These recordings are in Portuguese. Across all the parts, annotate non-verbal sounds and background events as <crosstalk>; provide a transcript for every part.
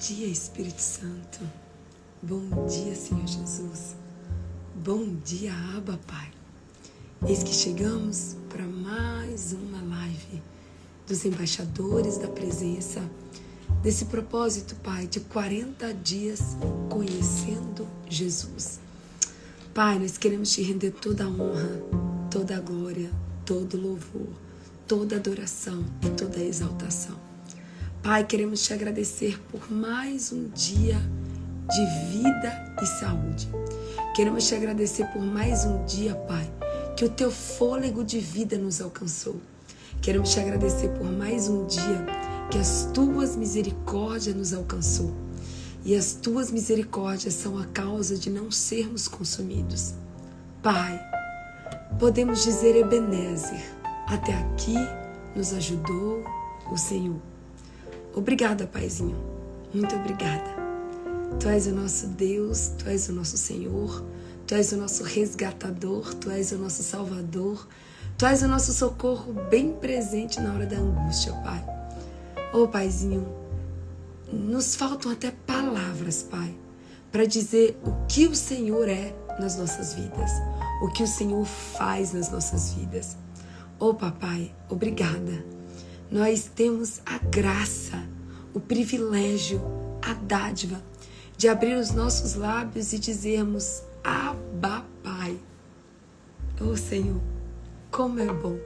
dia, Espírito Santo. Bom dia, Senhor Jesus. Bom dia, Abba, Pai. Eis que chegamos para mais uma live dos embaixadores da presença, desse propósito, Pai, de 40 dias conhecendo Jesus. Pai, nós queremos te render toda a honra, toda a glória, todo louvor, toda adoração e toda exaltação. Pai, queremos te agradecer por mais um dia de vida e saúde. Queremos te agradecer por mais um dia, Pai, que o teu fôlego de vida nos alcançou. Queremos te agradecer por mais um dia que as tuas misericórdias nos alcançou. E as tuas misericórdias são a causa de não sermos consumidos. Pai, podemos dizer Ebenezer, até aqui nos ajudou o Senhor. Obrigada, Paizinho. Muito obrigada. Tu és o nosso Deus, Tu és o nosso Senhor, Tu és o nosso resgatador, Tu és o nosso Salvador, Tu és o nosso socorro bem presente na hora da angústia, Pai. Oh, Paizinho, nos faltam até palavras, Pai, para dizer o que o Senhor é nas nossas vidas, o que o Senhor faz nas nossas vidas. Oh, Papai, obrigada nós temos a graça, o privilégio, a dádiva de abrir os nossos lábios e dizermos: Abba, Pai. Oh Senhor, como é bom,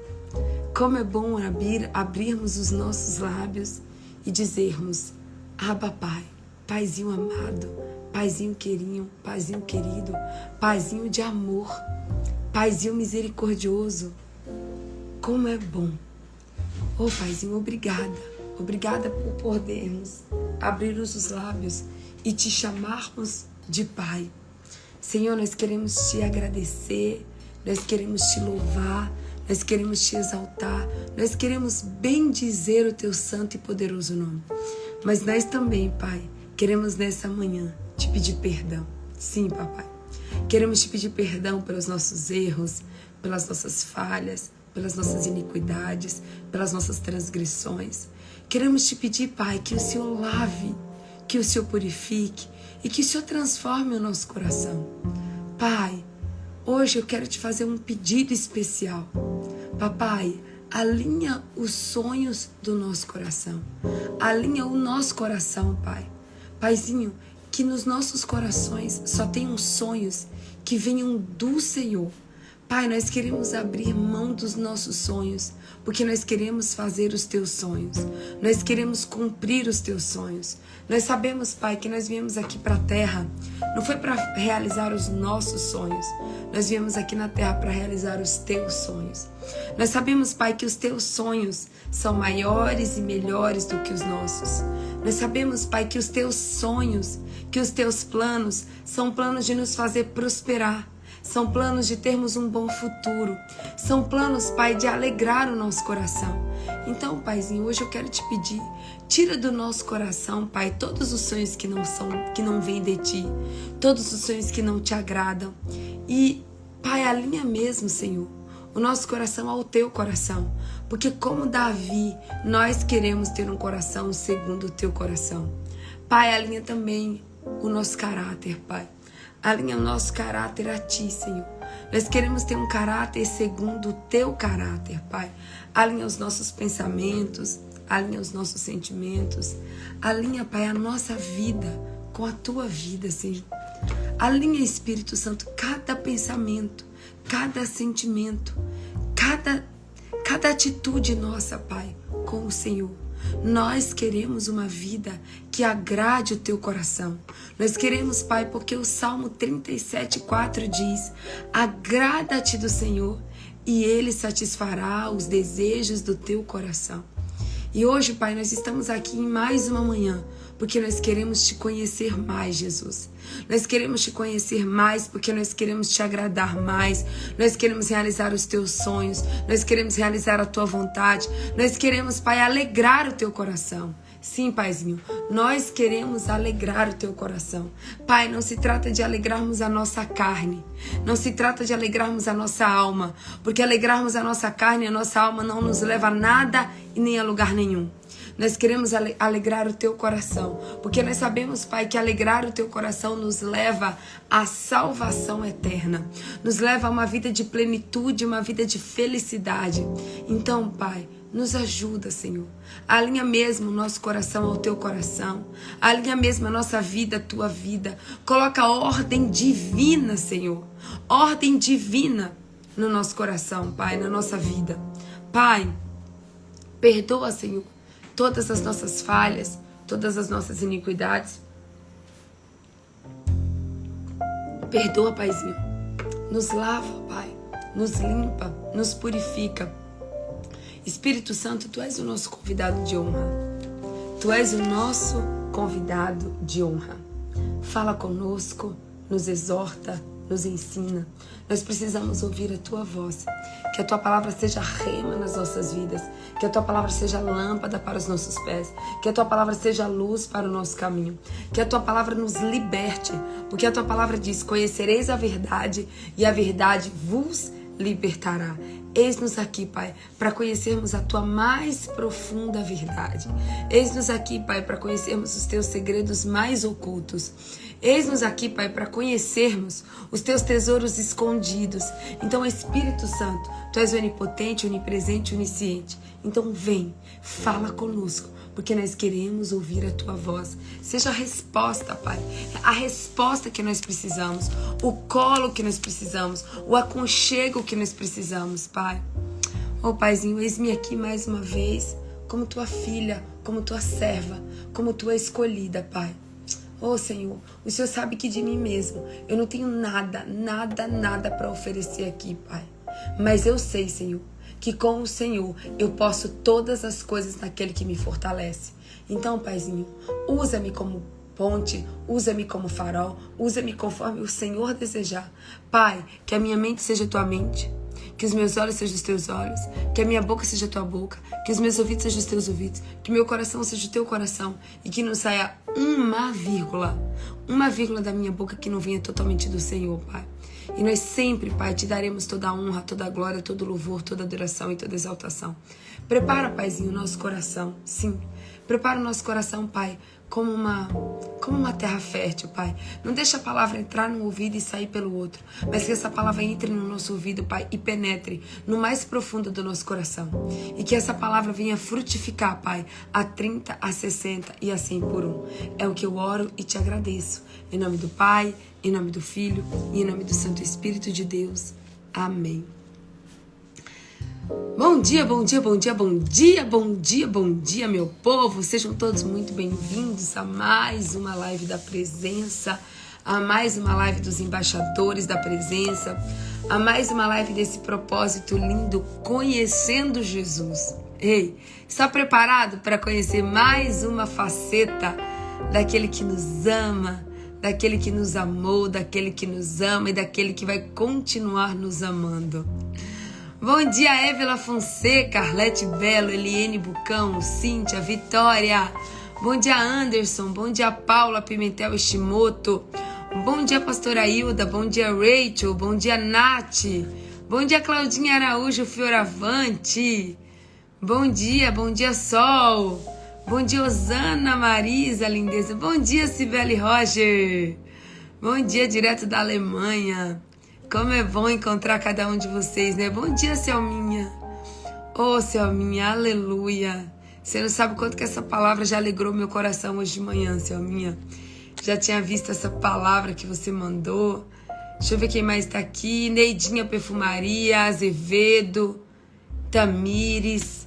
como é bom abrir, abrirmos os nossos lábios e dizermos: Abba, Pai, Paizinho amado, Paizinho querinho, Paizinho querido, Paizinho de amor, Paizinho misericordioso. Como é bom Oh, Paizinho, obrigada. Obrigada por podermos abrir os lábios e te chamarmos de Pai. Senhor, nós queremos te agradecer, nós queremos te louvar, nós queremos te exaltar, nós queremos bem dizer o teu santo e poderoso nome. Mas nós também, Pai, queremos nessa manhã te pedir perdão. Sim, papai. Queremos te pedir perdão pelos nossos erros, pelas nossas falhas, pelas nossas iniquidades, pelas nossas transgressões. Queremos te pedir, Pai, que o Senhor lave, que o Senhor purifique e que o Senhor transforme o nosso coração. Pai, hoje eu quero te fazer um pedido especial. Papai, alinha os sonhos do nosso coração. Alinha o nosso coração, Pai. Paizinho, que nos nossos corações só tenham sonhos que venham do Senhor Pai, nós queremos abrir mão dos nossos sonhos, porque nós queremos fazer os teus sonhos. Nós queremos cumprir os teus sonhos. Nós sabemos, Pai, que nós viemos aqui para a terra, não foi para realizar os nossos sonhos. Nós viemos aqui na terra para realizar os teus sonhos. Nós sabemos, Pai, que os teus sonhos são maiores e melhores do que os nossos. Nós sabemos, Pai, que os teus sonhos, que os teus planos são planos de nos fazer prosperar são planos de termos um bom futuro. São planos, Pai, de alegrar o nosso coração. Então, Paizinho, hoje eu quero te pedir, tira do nosso coração, Pai, todos os sonhos que não são, que não vêm de ti, todos os sonhos que não te agradam. E, Pai, alinha mesmo, Senhor, o nosso coração ao teu coração. Porque, como Davi, nós queremos ter um coração segundo o teu coração. Pai, alinha também o nosso caráter, Pai. Alinha o nosso caráter a Ti, Senhor. Nós queremos ter um caráter segundo o Teu caráter, Pai. Alinha os nossos pensamentos, alinha os nossos sentimentos. Alinha, Pai, a nossa vida com a Tua vida, Senhor. Alinha, Espírito Santo, cada pensamento, cada sentimento, cada, cada atitude nossa, Pai, com o Senhor. Nós queremos uma vida que agrade o teu coração. Nós queremos, Pai, porque o Salmo 37, 4 diz: Agrada-te do Senhor e Ele satisfará os desejos do teu coração. E hoje, Pai, nós estamos aqui em mais uma manhã porque nós queremos te conhecer mais, Jesus. Nós queremos te conhecer mais porque nós queremos te agradar mais. Nós queremos realizar os teus sonhos. Nós queremos realizar a tua vontade. Nós queremos, Pai, alegrar o teu coração. Sim, Paizinho, nós queremos alegrar o teu coração. Pai, não se trata de alegrarmos a nossa carne, não se trata de alegrarmos a nossa alma, porque alegrarmos a nossa carne e a nossa alma não nos leva a nada e nem a lugar nenhum. Nós queremos alegrar o teu coração, porque nós sabemos, Pai, que alegrar o teu coração nos leva à salvação eterna, nos leva a uma vida de plenitude, uma vida de felicidade. Então, Pai, nos ajuda, Senhor. Alinha mesmo o nosso coração ao teu coração. Alinha mesmo a nossa vida à tua vida. Coloca ordem divina, Senhor. Ordem divina no nosso coração, Pai, na nossa vida. Pai, perdoa, Senhor, todas as nossas falhas, todas as nossas iniquidades. Perdoa, Paizinho. Nos lava, Pai. Nos limpa, nos purifica Espírito Santo, tu és o nosso convidado de honra. Tu és o nosso convidado de honra. Fala conosco, nos exorta, nos ensina. Nós precisamos ouvir a tua voz. Que a tua palavra seja rema nas nossas vidas. Que a tua palavra seja lâmpada para os nossos pés. Que a tua palavra seja luz para o nosso caminho. Que a tua palavra nos liberte. Porque a tua palavra diz: Conhecereis a verdade e a verdade vos libertará. Eis-nos aqui, Pai, para conhecermos a tua mais profunda verdade. Eis-nos aqui, Pai, para conhecermos os teus segredos mais ocultos. Eis-nos aqui, Pai, para conhecermos os teus tesouros escondidos. Então, Espírito Santo, tu és onipotente, onipresente, onisciente. Então, vem, fala conosco porque nós queremos ouvir a tua voz. Seja a resposta, Pai, a resposta que nós precisamos, o colo que nós precisamos, o aconchego que nós precisamos, Pai. Oh, Paizinho, eis-me aqui mais uma vez, como tua filha, como tua serva, como tua escolhida, Pai. Oh Senhor, o Senhor sabe que de mim mesmo eu não tenho nada, nada, nada para oferecer aqui, Pai. Mas eu sei, Senhor, que com o Senhor eu posso todas as coisas naquele que me fortalece. Então, Paizinho, usa-me como ponte, usa-me como farol, usa-me conforme o Senhor desejar. Pai, que a minha mente seja tua mente, que os meus olhos sejam os teus olhos, que a minha boca seja a tua boca, que os meus ouvidos sejam os teus ouvidos, que meu coração seja o teu coração e que não saia uma vírgula, uma vírgula da minha boca que não venha totalmente do Senhor, Pai. E nós sempre, Pai, te daremos toda a honra, toda a glória, todo o louvor, toda a adoração e toda a exaltação. Prepara, Paizinho, o nosso coração, sim. Prepara o nosso coração, Pai, como uma, como uma terra fértil, Pai. Não deixa a palavra entrar no ouvido e sair pelo outro, mas que essa palavra entre no nosso ouvido, Pai, e penetre no mais profundo do nosso coração. E que essa palavra venha frutificar, Pai, a 30, a 60 e a 100 por um. É o que eu oro e te agradeço. Em nome do Pai, em nome do Filho e em nome do Santo Espírito de Deus. Amém. Bom dia, bom dia, bom dia, bom dia, bom dia, bom dia, meu povo. Sejam todos muito bem-vindos a mais uma live da presença, a mais uma live dos embaixadores da presença, a mais uma live desse propósito lindo, conhecendo Jesus. Ei, está preparado para conhecer mais uma faceta daquele que nos ama? daquele que nos amou, daquele que nos ama e daquele que vai continuar nos amando. Bom dia, Évila Fonseca, Arlete Belo, Eliene Bucão, Cíntia, Vitória. Bom dia, Anderson. Bom dia, Paula Pimentel Estimoto. Bom dia, pastora Hilda. Bom dia, Rachel. Bom dia, Nath. Bom dia, Claudinha Araújo Fioravante. Bom dia, bom dia, Sol. Bom dia, Osana Marisa, lindeza. Bom dia, Sibeli Roger. Bom dia, direto da Alemanha. Como é bom encontrar cada um de vocês, né? Bom dia, Selminha. Ô, oh, Selminha, aleluia. Você não sabe quanto que essa palavra já alegrou meu coração hoje de manhã, Selminha. Já tinha visto essa palavra que você mandou. Deixa eu ver quem mais está aqui. Neidinha Perfumaria, Azevedo, Tamires.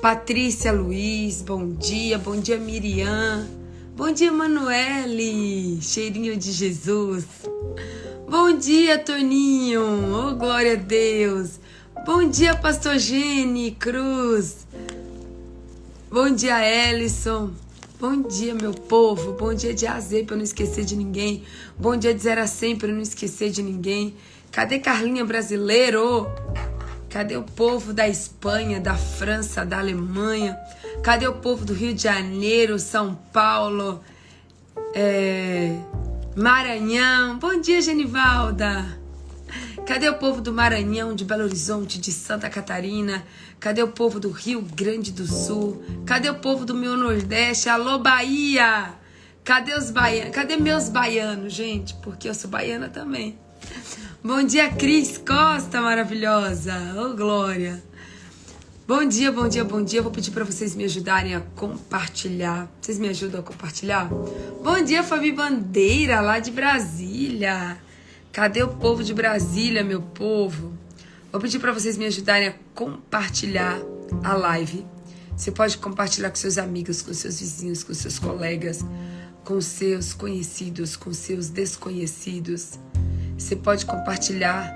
Patrícia Luiz, bom dia. Bom dia, Miriam. Bom dia, Manuele. Cheirinho de Jesus. Bom dia, Toninho. Oh, glória a Deus. Bom dia, Pastor Gene Cruz. Bom dia, Ellison. Bom dia, meu povo. Bom dia de azer para eu não esquecer de ninguém. Bom dia de zero a cem para eu não esquecer de ninguém. Cadê Carlinha Brasileiro? Cadê o povo da Espanha, da França, da Alemanha? Cadê o povo do Rio de Janeiro, São Paulo, é... Maranhão? Bom dia, Genivalda. Cadê o povo do Maranhão, de Belo Horizonte, de Santa Catarina? Cadê o povo do Rio Grande do Sul? Cadê o povo do meu Nordeste? Alô, Bahia! Cadê os baianos? Cadê meus baianos, gente? Porque eu sou baiana também. Bom dia, Cris Costa, maravilhosa. Ô, oh, Glória. Bom dia, bom dia, bom dia. Vou pedir para vocês me ajudarem a compartilhar. Vocês me ajudam a compartilhar? Bom dia, Fabi Bandeira, lá de Brasília. Cadê o povo de Brasília, meu povo? Vou pedir para vocês me ajudarem a compartilhar a live. Você pode compartilhar com seus amigos, com seus vizinhos, com seus colegas, com seus conhecidos, com seus desconhecidos. Você pode compartilhar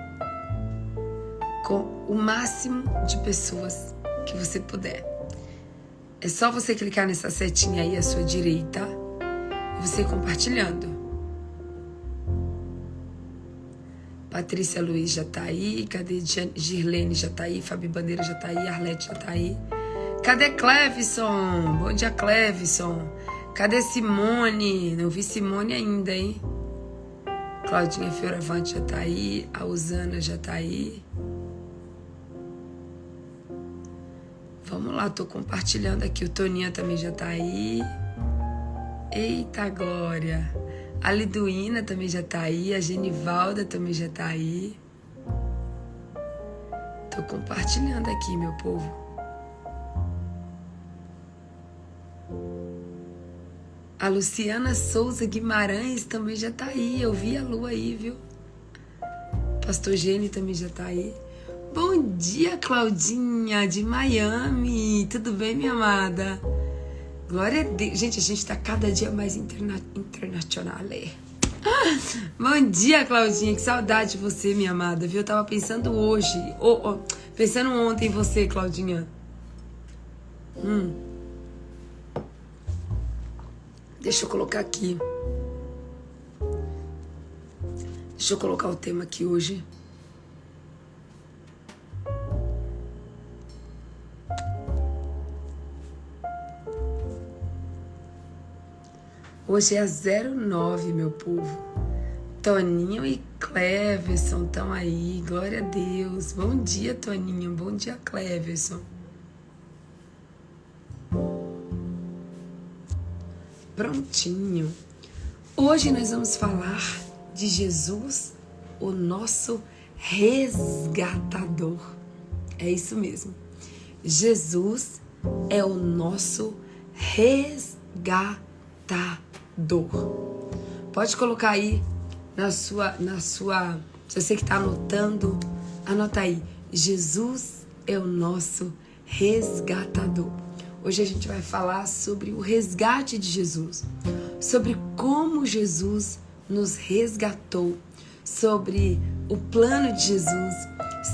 com o máximo de pessoas que você puder. É só você clicar nessa setinha aí à sua direita e você compartilhando. Patrícia Luiz já tá aí, cadê Girlene já tá aí, Fabi Bandeira já tá aí, Arlete já tá aí. Cadê Clevison? Bom dia, Clevison. Cadê Simone? Não vi Simone ainda, hein? Claudinha Fioravante já tá aí, a Usana já tá aí. Vamos lá, tô compartilhando aqui. O Toninha também já tá aí. Eita glória! A Liduína também já tá aí. A Genivalda também já tá aí. Tô compartilhando aqui, meu povo. A Luciana Souza Guimarães também já tá aí. Eu vi a lua aí, viu? Pastor Gene também já tá aí. Bom dia, Claudinha, de Miami. Tudo bem, minha amada? Glória a Deus. Gente, a gente tá cada dia mais interna internacional. <gasps> Bom dia, Claudinha. Que saudade de você, minha amada, viu? Eu tava pensando hoje. Oh, oh, pensando ontem em você, Claudinha. Hum. Deixa eu colocar aqui. Deixa eu colocar o tema aqui hoje. Hoje é 09, meu povo. Toninho e Cleverson estão aí, glória a Deus. Bom dia, Toninho. Bom dia, Cleverson. Prontinho. Hoje nós vamos falar de Jesus, o nosso resgatador. É isso mesmo. Jesus é o nosso resgatador dor. Pode colocar aí na sua, na sua, se você que está anotando, anota aí. Jesus é o nosso resgatador. Hoje a gente vai falar sobre o resgate de Jesus, sobre como Jesus nos resgatou, sobre o plano de Jesus,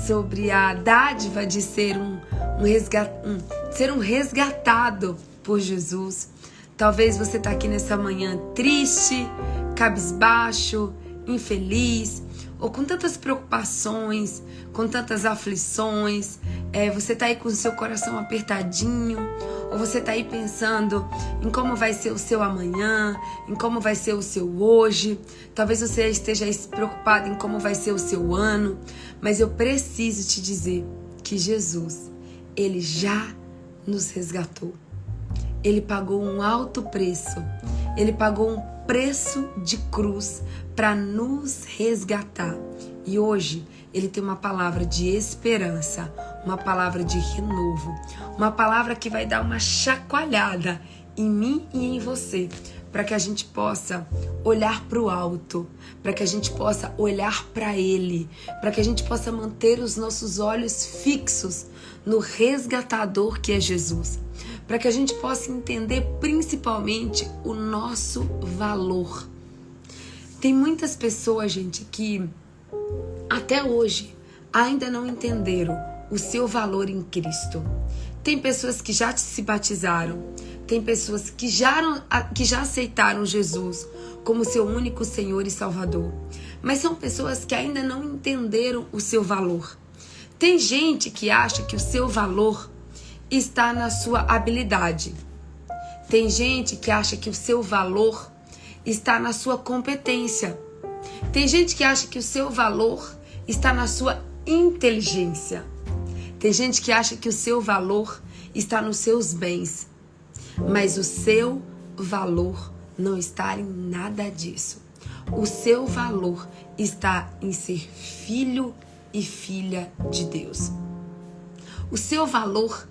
sobre a dádiva de ser um, um, resgat, um ser um resgatado por Jesus, Talvez você está aqui nessa manhã triste, cabisbaixo, infeliz, ou com tantas preocupações, com tantas aflições. É, você está aí com o seu coração apertadinho, ou você está aí pensando em como vai ser o seu amanhã, em como vai ser o seu hoje. Talvez você esteja preocupado em como vai ser o seu ano, mas eu preciso te dizer que Jesus, ele já nos resgatou. Ele pagou um alto preço. Ele pagou um preço de cruz para nos resgatar. E hoje ele tem uma palavra de esperança, uma palavra de renovo, uma palavra que vai dar uma chacoalhada em mim e em você, para que a gente possa olhar para o alto, para que a gente possa olhar para Ele, para que a gente possa manter os nossos olhos fixos no resgatador que é Jesus para que a gente possa entender principalmente o nosso valor. Tem muitas pessoas, gente, que até hoje ainda não entenderam o seu valor em Cristo. Tem pessoas que já se batizaram, tem pessoas que já, que já aceitaram Jesus como seu único Senhor e Salvador, mas são pessoas que ainda não entenderam o seu valor. Tem gente que acha que o seu valor está na sua habilidade. Tem gente que acha que o seu valor está na sua competência. Tem gente que acha que o seu valor está na sua inteligência. Tem gente que acha que o seu valor está nos seus bens, mas o seu valor não está em nada disso. O seu valor está em ser filho e filha de Deus. O seu valor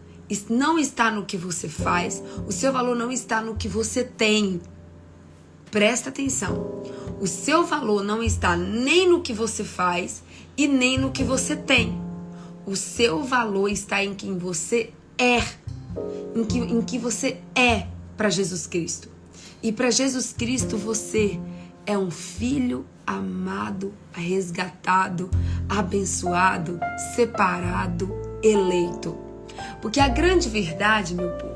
não está no que você faz, o seu valor não está no que você tem. Presta atenção. O seu valor não está nem no que você faz e nem no que você tem. O seu valor está em quem você é, em que, em que você é para Jesus Cristo. E para Jesus Cristo você é um filho amado, resgatado, abençoado, separado, eleito. Porque a grande verdade, meu povo,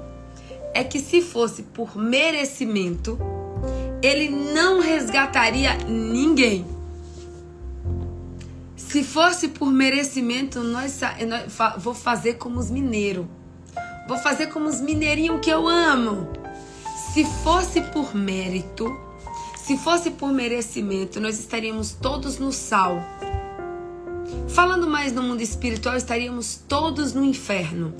é que se fosse por merecimento, ele não resgataria ninguém. Se fosse por merecimento, nós, nós vou fazer como os mineiros. Vou fazer como os mineirinhos que eu amo. Se fosse por mérito, se fosse por merecimento, nós estaríamos todos no sal. Falando mais no mundo espiritual, estaríamos todos no inferno.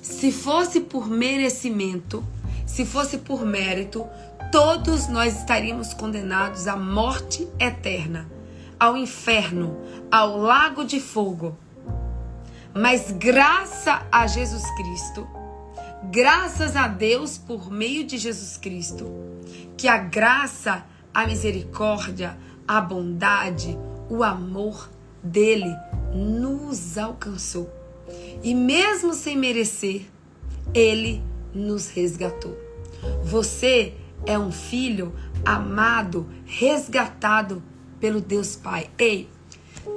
Se fosse por merecimento, se fosse por mérito, todos nós estaríamos condenados à morte eterna, ao inferno, ao lago de fogo. Mas graça a Jesus Cristo, graças a Deus por meio de Jesus Cristo, que a graça, a misericórdia, a bondade, o amor dele nos alcançou. E mesmo sem merecer, ele nos resgatou. Você é um filho amado, resgatado pelo Deus Pai. Ei,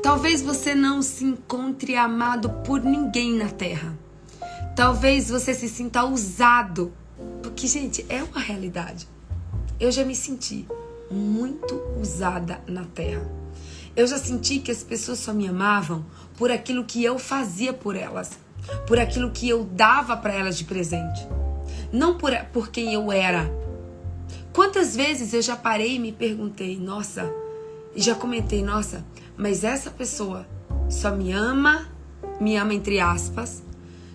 talvez você não se encontre amado por ninguém na terra. Talvez você se sinta usado. Porque, gente, é uma realidade. Eu já me senti muito usada na terra. Eu já senti que as pessoas só me amavam por aquilo que eu fazia por elas, por aquilo que eu dava para elas de presente, não por, por quem eu era. Quantas vezes eu já parei e me perguntei, nossa, e já comentei, nossa, mas essa pessoa só me ama, me ama entre aspas,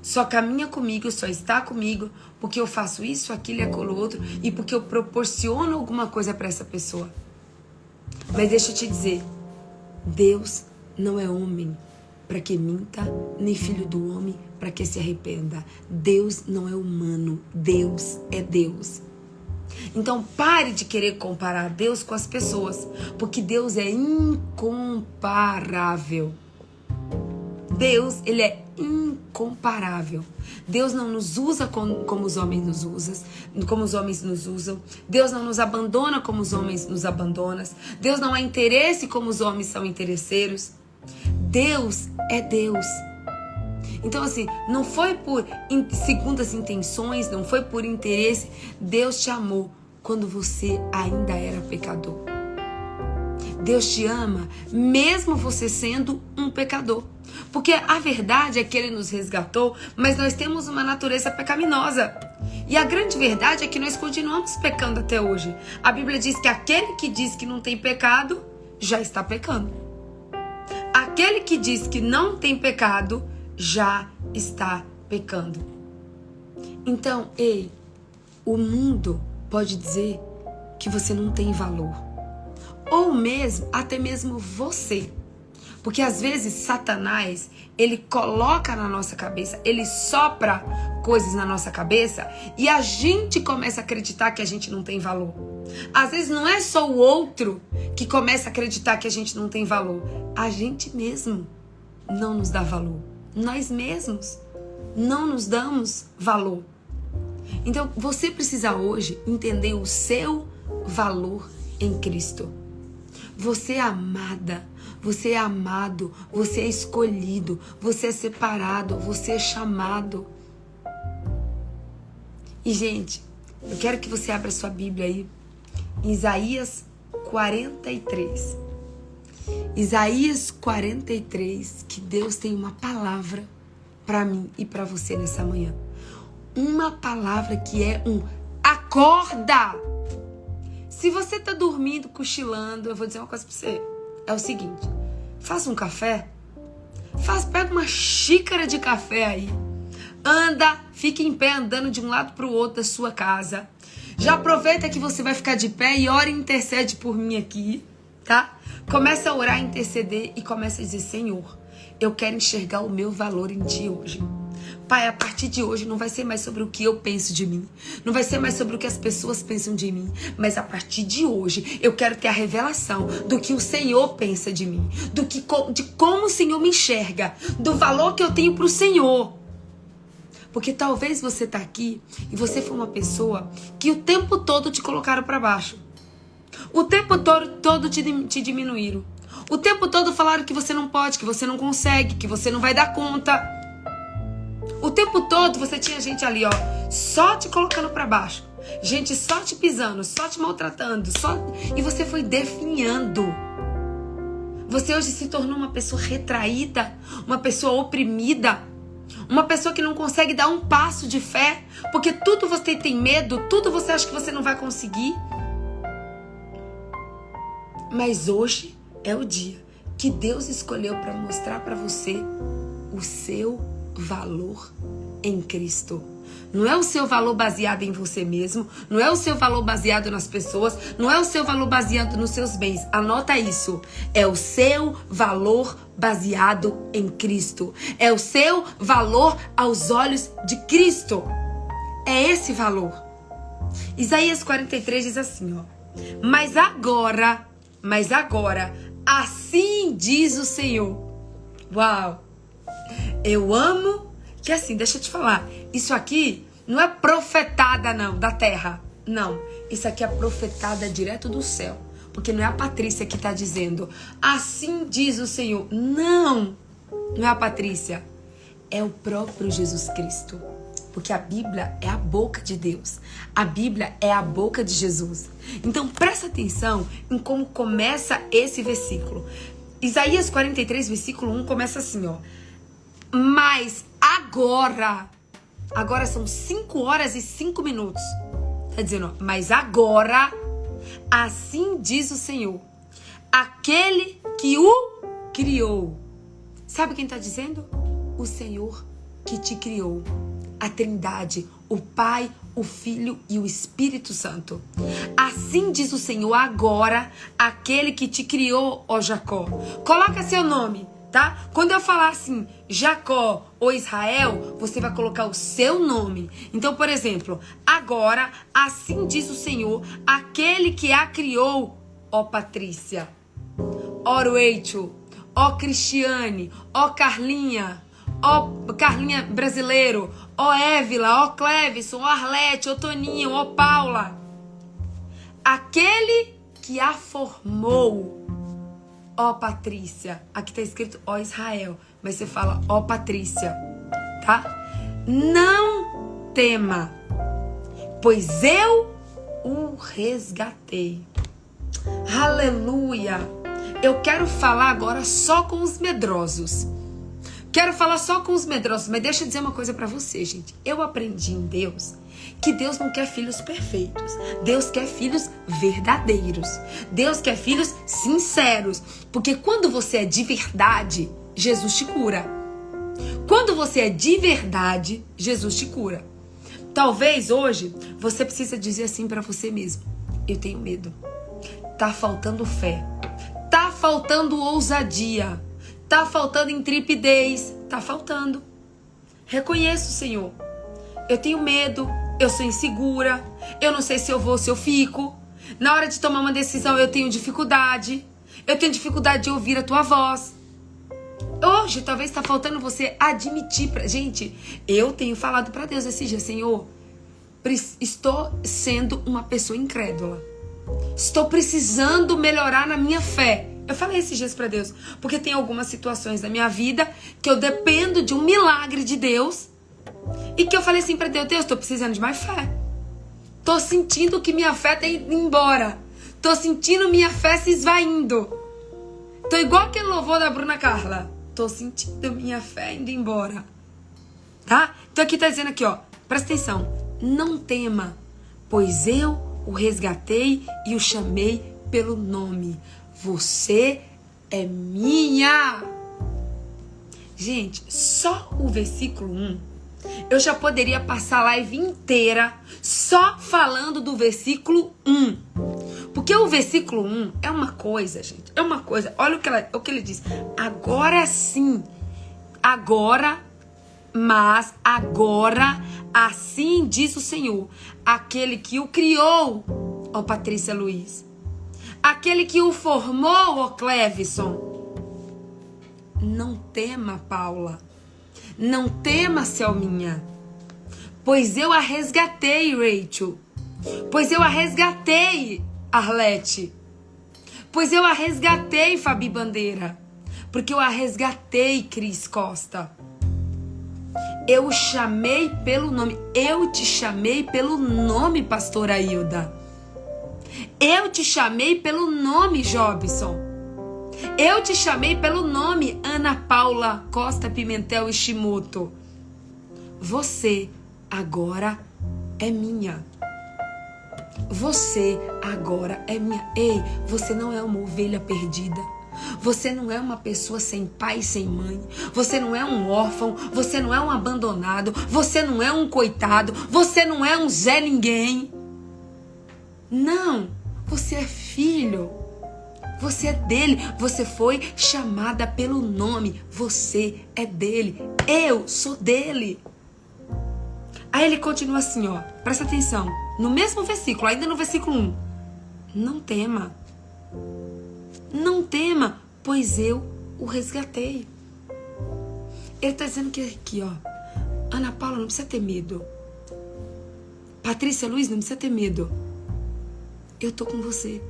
só caminha comigo, só está comigo porque eu faço isso, aquilo e aquilo outro e porque eu proporciono alguma coisa para essa pessoa. Mas deixa eu te dizer, Deus não é homem para que minta, nem filho do homem para que se arrependa. Deus não é humano, Deus é Deus. Então pare de querer comparar Deus com as pessoas, porque Deus é incomparável. Deus, ele é incomparável. Deus não nos usa como, como, os homens nos usam, como os homens nos usam. Deus não nos abandona como os homens nos abandonam. Deus não é interesse como os homens são interesseiros. Deus é Deus. Então, assim, não foi por segundas intenções, não foi por interesse. Deus te amou quando você ainda era pecador. Deus te ama mesmo você sendo um pecador. Porque a verdade é que ele nos resgatou, mas nós temos uma natureza pecaminosa. E a grande verdade é que nós continuamos pecando até hoje. A Bíblia diz que aquele que diz que não tem pecado, já está pecando. Aquele que diz que não tem pecado, já está pecando. Então, ei, o mundo pode dizer que você não tem valor. Ou mesmo, até mesmo você porque às vezes Satanás, ele coloca na nossa cabeça, ele sopra coisas na nossa cabeça e a gente começa a acreditar que a gente não tem valor. Às vezes não é só o outro que começa a acreditar que a gente não tem valor, a gente mesmo não nos dá valor. Nós mesmos não nos damos valor. Então, você precisa hoje entender o seu valor em Cristo. Você é amada, você é amado, você é escolhido, você é separado, você é chamado. E, gente, eu quero que você abra sua Bíblia aí, Isaías 43. Isaías 43, que Deus tem uma palavra para mim e para você nessa manhã. Uma palavra que é um acorda. Se você tá dormindo, cochilando, eu vou dizer uma coisa para você é o seguinte: faz um café. Faz, pega uma xícara de café aí. Anda, fique em pé andando de um lado para o outro da sua casa. Já aproveita que você vai ficar de pé e ora e intercede por mim aqui, tá? Começa a orar, interceder e começa a dizer: Senhor, eu quero enxergar o meu valor em ti hoje. Pai, a partir de hoje não vai ser mais sobre o que eu penso de mim, não vai ser mais sobre o que as pessoas pensam de mim, mas a partir de hoje eu quero ter a revelação do que o Senhor pensa de mim, do que de como o Senhor me enxerga, do valor que eu tenho para o Senhor. Porque talvez você tá aqui e você foi uma pessoa que o tempo todo te colocaram para baixo. O tempo todo, todo te, te diminuíram. O tempo todo falaram que você não pode, que você não consegue, que você não vai dar conta. O tempo todo você tinha gente ali, ó, só te colocando para baixo. Gente só te pisando, só te maltratando, só e você foi definhando. Você hoje se tornou uma pessoa retraída, uma pessoa oprimida, uma pessoa que não consegue dar um passo de fé, porque tudo você tem medo, tudo você acha que você não vai conseguir. Mas hoje é o dia que Deus escolheu para mostrar para você o seu valor em Cristo. Não é o seu valor baseado em você mesmo, não é o seu valor baseado nas pessoas, não é o seu valor baseado nos seus bens. Anota isso. É o seu valor baseado em Cristo. É o seu valor aos olhos de Cristo. É esse valor. Isaías 43 diz assim, ó: Mas agora, mas agora, assim diz o Senhor. Uau! Eu amo que assim, deixa eu te falar, isso aqui não é profetada não da terra. Não, isso aqui é profetada direto do céu. Porque não é a Patrícia que está dizendo, assim diz o Senhor. Não, não é a Patrícia. É o próprio Jesus Cristo. Porque a Bíblia é a boca de Deus. A Bíblia é a boca de Jesus. Então presta atenção em como começa esse versículo. Isaías 43, versículo 1 começa assim, ó. Mas agora, agora são 5 horas e 5 minutos. Tá dizendo, mas agora, assim diz o Senhor, aquele que o criou. Sabe quem tá dizendo? O Senhor que te criou. A Trindade, o Pai, o Filho e o Espírito Santo. Assim diz o Senhor agora, aquele que te criou, ó Jacó. Coloca seu nome tá? Quando eu falar assim, Jacó ou Israel, você vai colocar o seu nome. Então, por exemplo, agora, assim diz o Senhor, aquele que a criou, ó Patrícia, ó Rachel, ó Cristiane, ó Carlinha, ó Carlinha brasileiro, ó Évila, ó Clevison, ó Arlete, ó Toninho, ó Paula. Aquele que a formou ó Patrícia. Aqui tá escrito ó Israel, mas você fala ó Patrícia, tá? Não tema, pois eu o resgatei. Aleluia! Eu quero falar agora só com os medrosos. Quero falar só com os medrosos, mas deixa eu dizer uma coisa para você, gente. Eu aprendi em Deus que Deus não quer filhos perfeitos. Deus quer filhos verdadeiros. Deus quer filhos sinceros. Porque quando você é de verdade, Jesus te cura. Quando você é de verdade, Jesus te cura. Talvez hoje você precisa dizer assim para você mesmo: eu tenho medo. Tá faltando fé. Tá faltando ousadia. Tá faltando intrepidez. Tá faltando. Reconheço, Senhor. Eu tenho medo, eu sou insegura, eu não sei se eu vou, se eu fico. Na hora de tomar uma decisão, eu tenho dificuldade. Eu tenho dificuldade de ouvir a tua voz. Hoje, talvez está faltando você admitir pra gente. Eu tenho falado para Deus esse dia, Senhor, estou sendo uma pessoa incrédula. Estou precisando melhorar na minha fé. Eu falei esses dias para Deus, porque tem algumas situações da minha vida que eu dependo de um milagre de Deus e que eu falei assim para Deus, Deus, tô precisando de mais fé. Tô sentindo que minha fé tá indo embora. Tô sentindo minha fé se esvaindo. Tô igual aquele louvor da Bruna Carla. Tô sentindo minha fé indo embora. Tá? Então aqui tá dizendo aqui, ó. Presta atenção. Não tema, pois eu o resgatei e o chamei pelo nome. Você é minha. Gente, só o versículo 1 eu já poderia passar a live inteira só falando do versículo 1. Porque o versículo 1 é uma coisa, gente. É uma coisa. Olha o que, ela, o que ele diz. Agora sim. Agora, mas agora, assim diz o Senhor. Aquele que o criou, ó Patrícia Luiz. Aquele que o formou, ó Clevison. Não tema, Paula não tema, Selminha, pois eu a resgatei, Rachel. Pois eu a resgatei, Arlete. Pois eu a resgatei, Fabi Bandeira. Porque eu a resgatei, Cris Costa. Eu o chamei pelo nome. Eu te chamei pelo nome, pastora Hilda. Eu te chamei pelo nome, Jobson. Eu te chamei pelo nome Ana Paula Costa Pimentel Ishimoto. Você agora é minha. Você agora é minha. Ei, você não é uma ovelha perdida. Você não é uma pessoa sem pai sem mãe. Você não é um órfão. Você não é um abandonado. Você não é um coitado. Você não é um Zé Ninguém. Não. Você é filho. Você é dele. Você foi chamada pelo nome. Você é dele. Eu sou dele. Aí ele continua assim, ó. Presta atenção. No mesmo versículo, ainda no versículo 1. Não tema. Não tema, pois eu o resgatei. Ele está dizendo que aqui, ó. Ana Paula, não precisa ter medo. Patrícia Luiz, não precisa ter medo. Eu tô com você.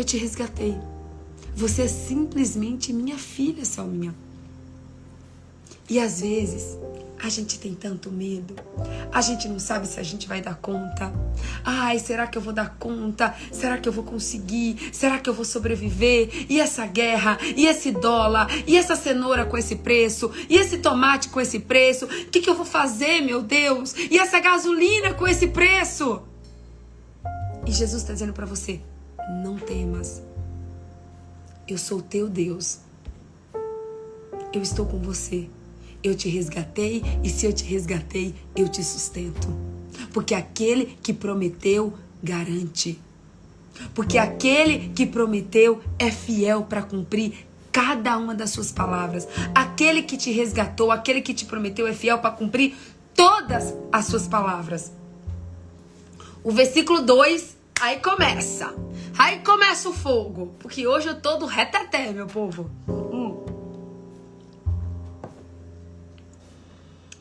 Eu te resgatei. Você é simplesmente minha filha, Salminha. E às vezes a gente tem tanto medo, a gente não sabe se a gente vai dar conta. Ai, será que eu vou dar conta? Será que eu vou conseguir? Será que eu vou sobreviver? E essa guerra? E esse dólar? E essa cenoura com esse preço? E esse tomate com esse preço? O que, que eu vou fazer, meu Deus? E essa gasolina com esse preço? E Jesus está dizendo para você: não temas. Eu sou teu Deus. Eu estou com você. Eu te resgatei e se eu te resgatei, eu te sustento. Porque aquele que prometeu, garante. Porque aquele que prometeu é fiel para cumprir cada uma das suas palavras. Aquele que te resgatou, aquele que te prometeu é fiel para cumprir todas as suas palavras. O versículo 2 Aí começa. Aí começa o fogo. Porque hoje eu tô do reteté, meu povo. Hum.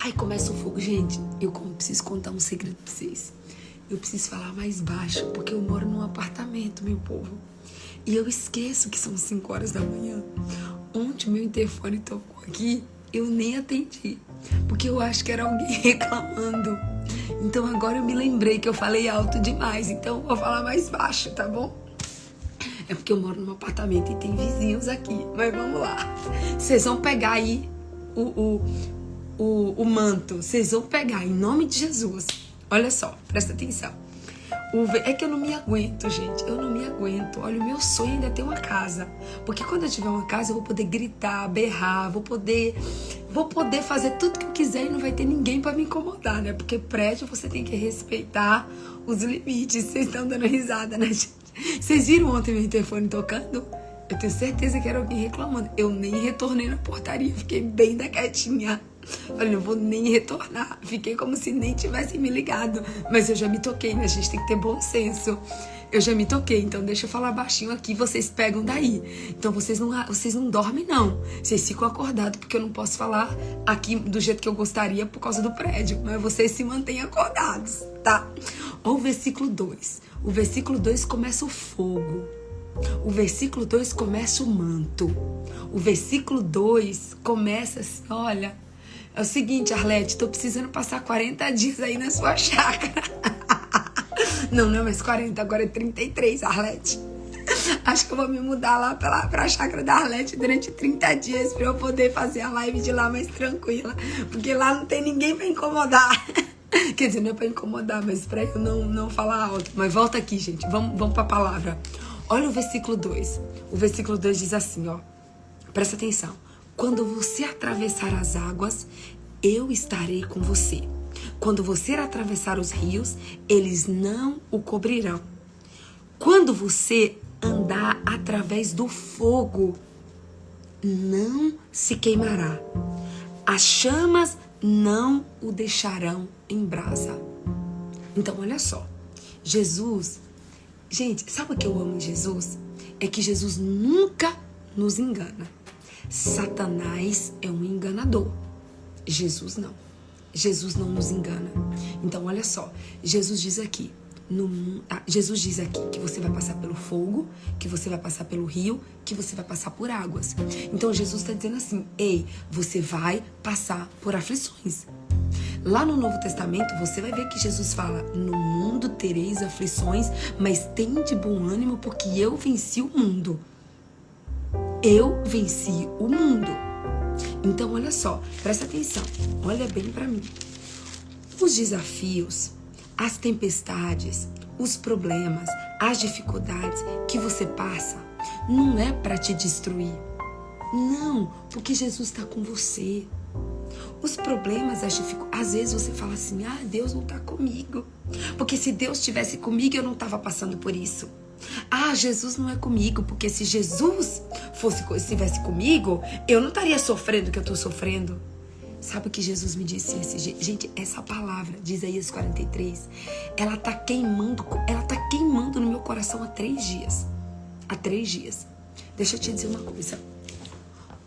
Aí começa o fogo. Gente, eu preciso contar um segredo pra vocês. Eu preciso falar mais baixo, porque eu moro num apartamento, meu povo. E eu esqueço que são 5 horas da manhã. Ontem meu interfone tocou aqui, eu nem atendi. Porque eu acho que era alguém <laughs> reclamando. Então agora eu me lembrei que eu falei alto demais, então vou falar mais baixo, tá bom? É porque eu moro num apartamento e tem vizinhos aqui. Mas vamos lá. Vocês vão pegar aí o, o, o, o manto. Vocês vão pegar em nome de Jesus. Olha só, presta atenção. É que eu não me aguento, gente. Eu não me aguento. Olha, o meu sonho ainda é ter uma casa. Porque quando eu tiver uma casa, eu vou poder gritar, berrar, vou poder. Vou poder fazer tudo que eu quiser e não vai ter ninguém para me incomodar, né? Porque prédio você tem que respeitar os limites. Vocês estão dando risada, né, <laughs> gente? Vocês viram ontem meu telefone tocando? Eu tenho certeza que era alguém reclamando. Eu nem retornei na portaria, fiquei bem da quietinha. Falei, não vou nem retornar. Fiquei como se nem tivesse me ligado. Mas eu já me toquei, né? A gente tem que ter bom senso. Eu já me toquei, então deixa eu falar baixinho aqui, vocês pegam daí. Então vocês não, vocês não dormem, não. Vocês ficam acordados, porque eu não posso falar aqui do jeito que eu gostaria por causa do prédio. Mas vocês se mantêm acordados, tá? Olha o versículo 2. O versículo 2 começa o fogo. O versículo 2 começa o manto. O versículo 2 começa assim, olha, é o seguinte, Arlete, tô precisando passar 40 dias aí na sua chácara. <laughs> Não, não é mais 40, agora é 33, Arlete. Acho que eu vou me mudar lá pra, pra chácara da Arlete durante 30 dias pra eu poder fazer a live de lá mais tranquila. Porque lá não tem ninguém pra incomodar. <laughs> Quer dizer, não é pra incomodar, mas pra eu não, não falar alto. Mas volta aqui, gente. Vamos, vamos pra palavra. Olha o versículo 2. O versículo 2 diz assim, ó. Presta atenção. Quando você atravessar as águas, eu estarei com você. Quando você atravessar os rios, eles não o cobrirão. Quando você andar através do fogo, não se queimará. As chamas não o deixarão em brasa. Então, olha só. Jesus, gente, sabe o que eu amo em Jesus? É que Jesus nunca nos engana. Satanás é um enganador. Jesus não. Jesus não nos engana. Então, olha só. Jesus diz aqui: no, ah, Jesus diz aqui que você vai passar pelo fogo, que você vai passar pelo rio, que você vai passar por águas. Então Jesus está dizendo assim: ei, você vai passar por aflições. Lá no Novo Testamento você vai ver que Jesus fala: no mundo tereis aflições, mas tem de bom ânimo porque eu venci o mundo. Eu venci o mundo. Então olha só, presta atenção, olha bem para mim. Os desafios as tempestades, os problemas, as dificuldades que você passa, não é para te destruir. Não, porque Jesus está com você. Os problemas, as dificuldades, às vezes você fala assim: ah, Deus não está comigo. Porque se Deus estivesse comigo, eu não estava passando por isso. Ah, Jesus não é comigo, porque se Jesus fosse estivesse comigo, eu não estaria sofrendo o que eu estou sofrendo. Sabe o que Jesus me disse? Esse, gente, essa palavra de Isaías 43, ela tá queimando, ela tá queimando no meu coração há três dias. Há três dias. Deixa eu te dizer uma coisa.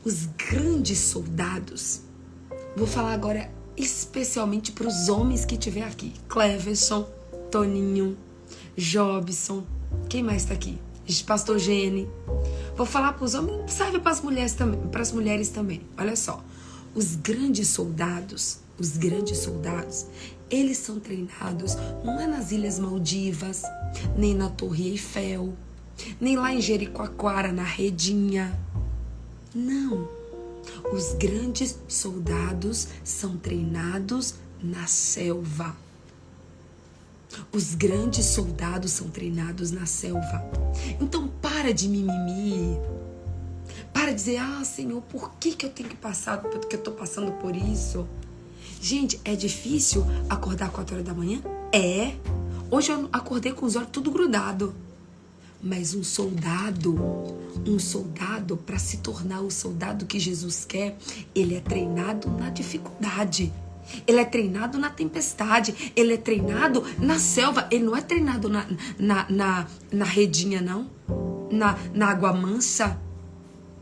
Os grandes soldados, vou falar agora especialmente para os homens que tiver aqui. Cleverson, Toninho, Jobson, quem mais está aqui? Pastor Gene. Vou falar para os homens, serve para as mulheres também, para as mulheres também. Olha só. Os grandes soldados, os grandes soldados, eles são treinados não é nas Ilhas Maldivas, nem na Torre Eiffel, nem lá em Jericoacoara, na Redinha. Não. Os grandes soldados são treinados na selva. Os grandes soldados são treinados na selva. Então para de mimimi. Para de dizer, ah, Senhor, por que, que eu tenho que passar, porque eu estou passando por isso? Gente, é difícil acordar 4 horas da manhã? É. Hoje eu acordei com os olhos tudo grudado. Mas um soldado, um soldado, para se tornar o soldado que Jesus quer, ele é treinado na dificuldade. Ele é treinado na tempestade. Ele é treinado na selva. Ele não é treinado na, na, na, na redinha, não. Na, na água mansa.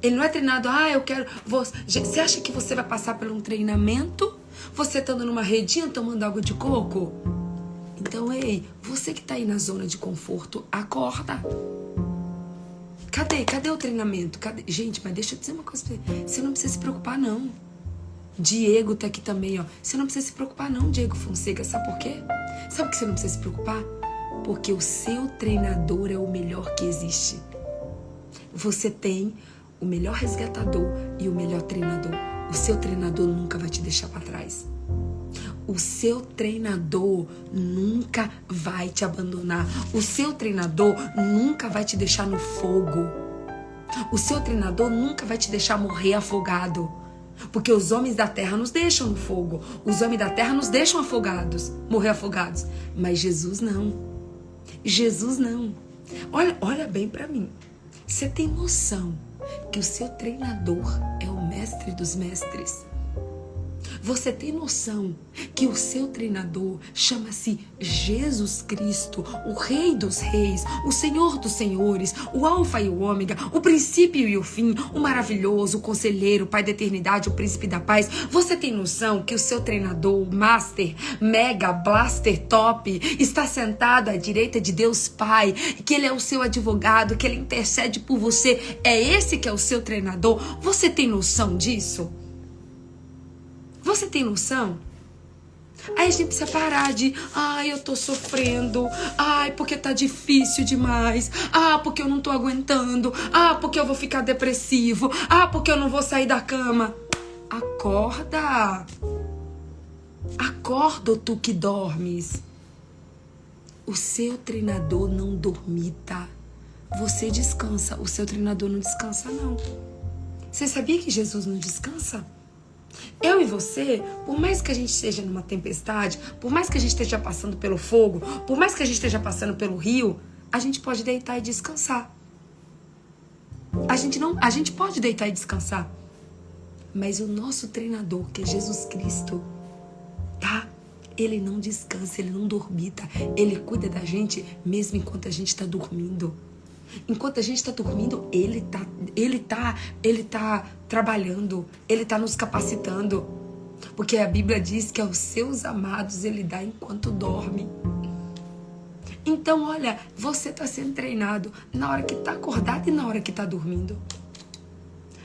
Ele não é treinado, ah, eu quero. Você acha que você vai passar por um treinamento? Você estando numa redinha tomando água de coco? Então, ei, você que tá aí na zona de conforto, acorda. Cadê? Cadê o treinamento? Cadê? Gente, mas deixa eu dizer uma coisa pra você. Você não precisa se preocupar, não. Diego tá aqui também, ó. Você não precisa se preocupar, não, Diego Fonseca. Sabe por quê? Sabe por que você não precisa se preocupar? Porque o seu treinador é o melhor que existe. Você tem o melhor resgatador e o melhor treinador. O seu treinador nunca vai te deixar para trás. O seu treinador nunca vai te abandonar. O seu treinador nunca vai te deixar no fogo. O seu treinador nunca vai te deixar morrer afogado. Porque os homens da terra nos deixam no fogo. Os homens da terra nos deixam afogados, morrer afogados. Mas Jesus não. Jesus não. Olha, olha bem para mim. Você tem noção que o seu treinador é o mestre dos mestres. Você tem noção que o seu treinador chama-se Jesus Cristo, o Rei dos Reis, o Senhor dos Senhores, o Alfa e o Ômega, o princípio e o fim, o maravilhoso, o conselheiro, o Pai da eternidade, o príncipe da paz. Você tem noção que o seu treinador, o Master, Mega, Blaster, Top, está sentado à direita de Deus Pai, que ele é o seu advogado, que ele intercede por você. É esse que é o seu treinador. Você tem noção disso? Você tem noção? Aí a gente precisa parar de, ai, eu tô sofrendo, ai, porque tá difícil demais, ah, porque eu não tô aguentando, ah, porque eu vou ficar depressivo, ah, porque eu não vou sair da cama. Acorda! Acorda, tu que dormes. O seu treinador não dormita. você descansa, o seu treinador não descansa, não. Você sabia que Jesus não descansa? Eu e você, por mais que a gente esteja numa tempestade, por mais que a gente esteja passando pelo fogo, por mais que a gente esteja passando pelo rio, a gente pode deitar e descansar. A gente não, a gente pode deitar e descansar. Mas o nosso treinador, que é Jesus Cristo, tá? Ele não descansa, ele não dormita, ele cuida da gente mesmo enquanto a gente está dormindo. Enquanto a gente está dormindo, ele tá, ele tá, ele tá trabalhando, ele tá nos capacitando. Porque a Bíblia diz que aos seus amados ele dá enquanto dorme. Então, olha, você está sendo treinado na hora que está acordado e na hora que está dormindo.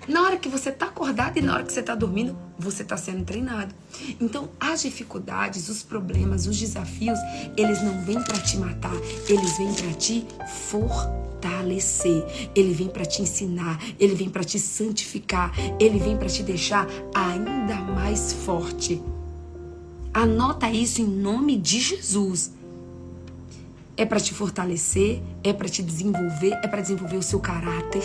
Na hora que você está acordado e na hora que você está dormindo, você está sendo treinado. Então, as dificuldades, os problemas, os desafios, eles não vêm para te matar, eles vêm para te fortalecer. Ele vem para te ensinar, ele vem para te santificar, ele vem para te deixar ainda mais forte. Anota isso em nome de Jesus. É para te fortalecer, é para te desenvolver, é para desenvolver o seu caráter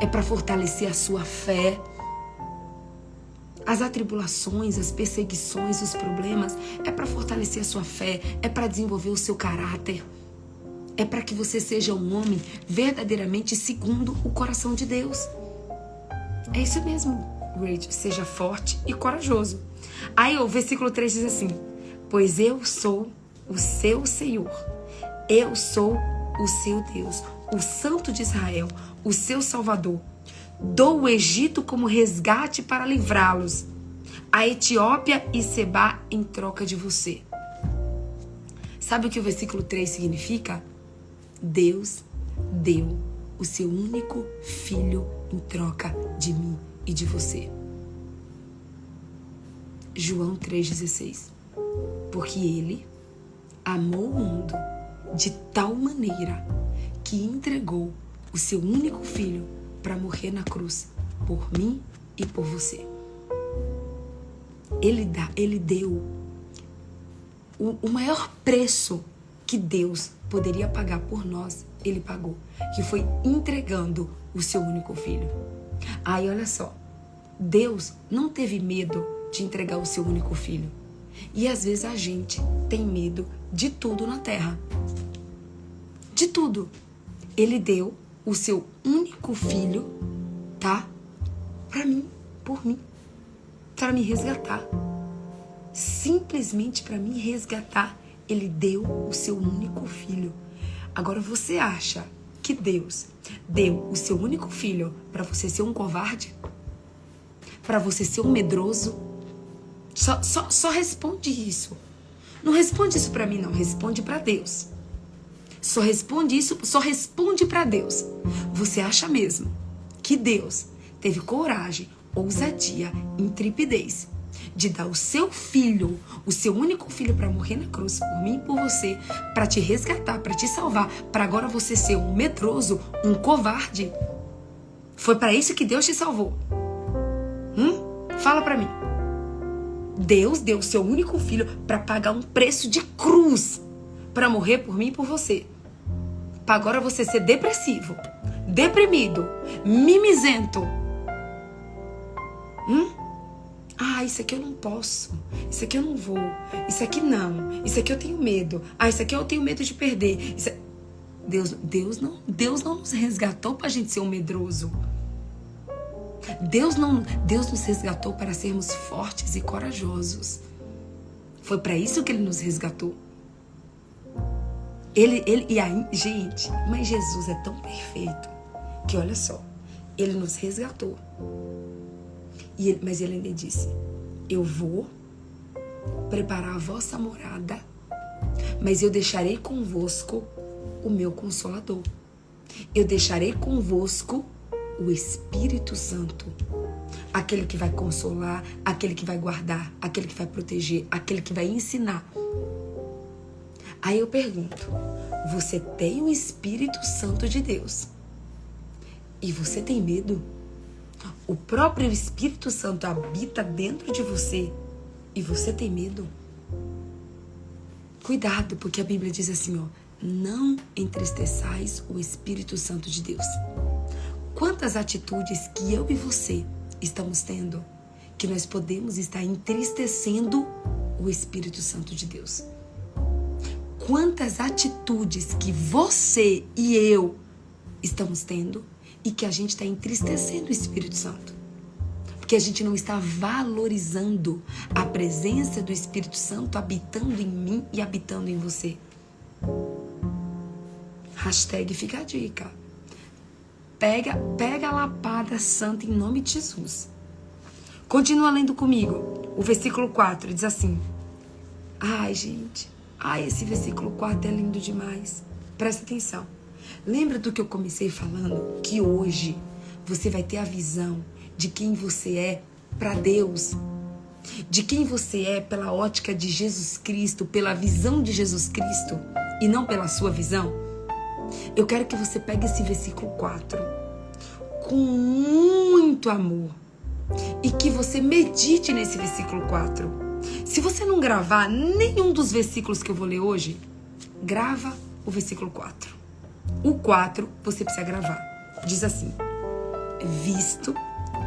é para fortalecer a sua fé. As atribulações, as perseguições, os problemas é para fortalecer a sua fé, é para desenvolver o seu caráter. É para que você seja um homem verdadeiramente segundo o coração de Deus. É isso mesmo, Rachel. Seja forte e corajoso. Aí o versículo 3 diz assim: Pois eu sou o seu Senhor, eu sou o seu Deus, o Santo de Israel, o seu Salvador. Dou o Egito como resgate para livrá-los, a Etiópia e Seba em troca de você. Sabe o que o versículo 3 significa? Deus deu o seu único filho em troca de mim e de você. João 3,16. Porque ele amou o mundo de tal maneira que entregou o seu único filho para morrer na cruz por mim e por você. Ele dá, ele deu o, o maior preço que Deus poderia pagar por nós, ele pagou, que foi entregando o seu único filho. Aí olha só, Deus não teve medo de entregar o seu único filho. E às vezes a gente tem medo de tudo na terra. De tudo. Ele deu o seu único filho, tá? Para mim, por mim, para me resgatar. Simplesmente para me resgatar, ele deu o seu único filho. Agora você acha que Deus deu o seu único filho para você ser um covarde? Para você ser um medroso? Só, só, só responde isso. Não responde isso para mim, não. Responde para Deus. Só responde isso, só responde para Deus. Você acha mesmo que Deus teve coragem, ousadia, intrepidez de dar o seu filho, o seu único filho para morrer na cruz por mim e por você, para te resgatar, para te salvar, para agora você ser um medroso, um covarde? Foi para isso que Deus te salvou? Hum? Fala para mim. Deus deu o seu único filho para pagar um preço de cruz para morrer por mim e por você. Para agora você ser depressivo, deprimido, mimizento. Hum? Ah, isso aqui eu não posso. Isso aqui eu não vou. Isso aqui não. Isso aqui eu tenho medo. Ah, isso aqui eu tenho medo de perder. Isso... É, Deus, Deus não, Deus não nos resgatou para a gente ser um medroso. Deus não, Deus nos resgatou para sermos fortes e corajosos. Foi para isso que ele nos resgatou. Ele, ele, e aí, gente, mas Jesus é tão perfeito que olha só, ele nos resgatou. E ele, mas ele ainda disse: Eu vou preparar a vossa morada, mas eu deixarei convosco o meu consolador. Eu deixarei convosco o Espírito Santo. Aquele que vai consolar, aquele que vai guardar, aquele que vai proteger, aquele que vai ensinar. Aí eu pergunto: você tem o Espírito Santo de Deus e você tem medo? O próprio Espírito Santo habita dentro de você e você tem medo? Cuidado, porque a Bíblia diz assim, ó: não entristeçais o Espírito Santo de Deus. Quantas atitudes que eu e você estamos tendo que nós podemos estar entristecendo o Espírito Santo de Deus. Quantas atitudes que você e eu estamos tendo e que a gente está entristecendo o Espírito Santo. Porque a gente não está valorizando a presença do Espírito Santo habitando em mim e habitando em você. Hashtag fica a dica. Pega, pega a lapada santa em nome de Jesus. Continua lendo comigo. O versículo 4 diz assim: Ai, gente. Ai, esse versículo 4 é lindo demais. Presta atenção. Lembra do que eu comecei falando? Que hoje você vai ter a visão de quem você é para Deus. De quem você é pela ótica de Jesus Cristo, pela visão de Jesus Cristo e não pela sua visão. Eu quero que você pegue esse versículo 4 com muito amor e que você medite nesse versículo 4. Se você não gravar nenhum dos versículos que eu vou ler hoje, grava o versículo 4. O 4 você precisa gravar. Diz assim: Visto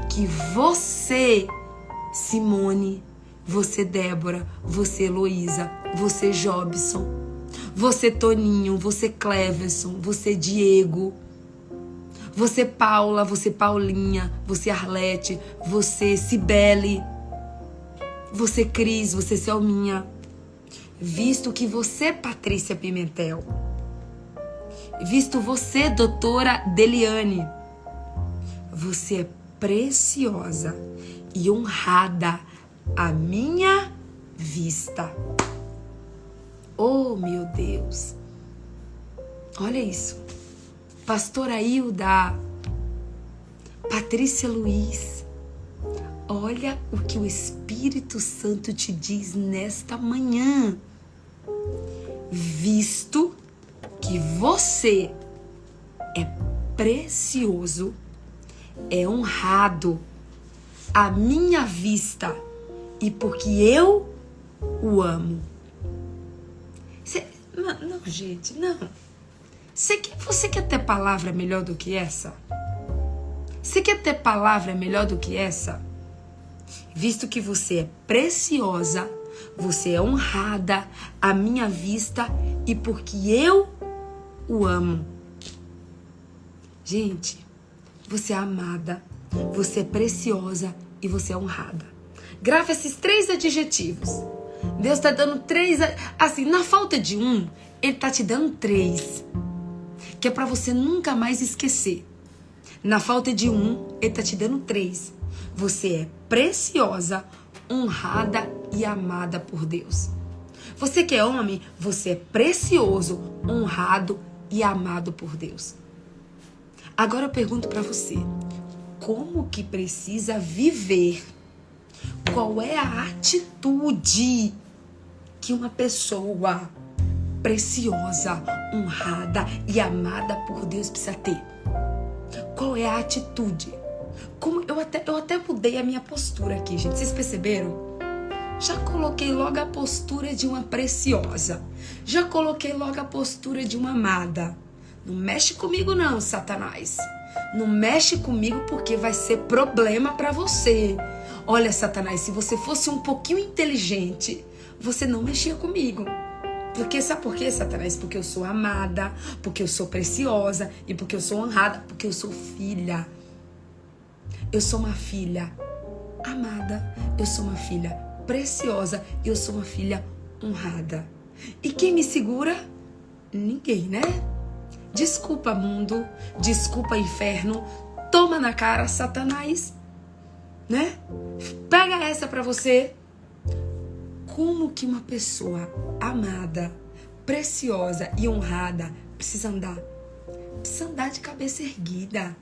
que você, Simone, você, Débora, você, Heloísa, você, Jobson, você, Toninho, você, Cleverson, você, Diego, você, Paula, você, Paulinha, você, Arlete, você, Cibele, você, Cris, você, Selminha. Visto que você, Patrícia Pimentel, visto você, doutora Deliane, você é preciosa e honrada à minha vista. Oh, meu Deus! Olha isso. Pastora Hilda, Patrícia Luiz, olha o que o Espírito Santo te diz nesta manhã. Visto que você é precioso, é honrado à minha vista e porque eu o amo. Cê, não, não, gente, não. Quer, você quer ter palavra melhor do que essa? Você quer ter palavra melhor do que essa? Visto que você é preciosa, você é honrada à minha vista e porque eu o amo. Gente, você é amada, você é preciosa e você é honrada. Grava esses três adjetivos. Deus está dando três. Assim, na falta de um, Ele está te dando três que é para você nunca mais esquecer. Na falta de um, ele tá te dando três. Você é preciosa, honrada e amada por Deus. Você que é homem, você é precioso, honrado e amado por Deus. Agora eu pergunto para você, como que precisa viver? Qual é a atitude que uma pessoa preciosa, honrada e amada por Deus precisa ter? Qual é a atitude? Como eu até eu até mudei a minha postura aqui, gente. Vocês perceberam? Já coloquei logo a postura de uma preciosa. Já coloquei logo a postura de uma amada. Não mexe comigo não, Satanás. Não mexe comigo porque vai ser problema para você. Olha, Satanás, se você fosse um pouquinho inteligente, você não mexia comigo. Porque sabe por quê, Satanás? Porque eu sou amada, porque eu sou preciosa e porque eu sou honrada, porque eu sou filha. Eu sou uma filha amada, eu sou uma filha preciosa eu sou uma filha honrada. E quem me segura? Ninguém, né? Desculpa, mundo, desculpa, inferno, toma na cara, Satanás, né? Pega essa pra você como que uma pessoa amada, preciosa e honrada precisa andar? Precisa andar de cabeça erguida.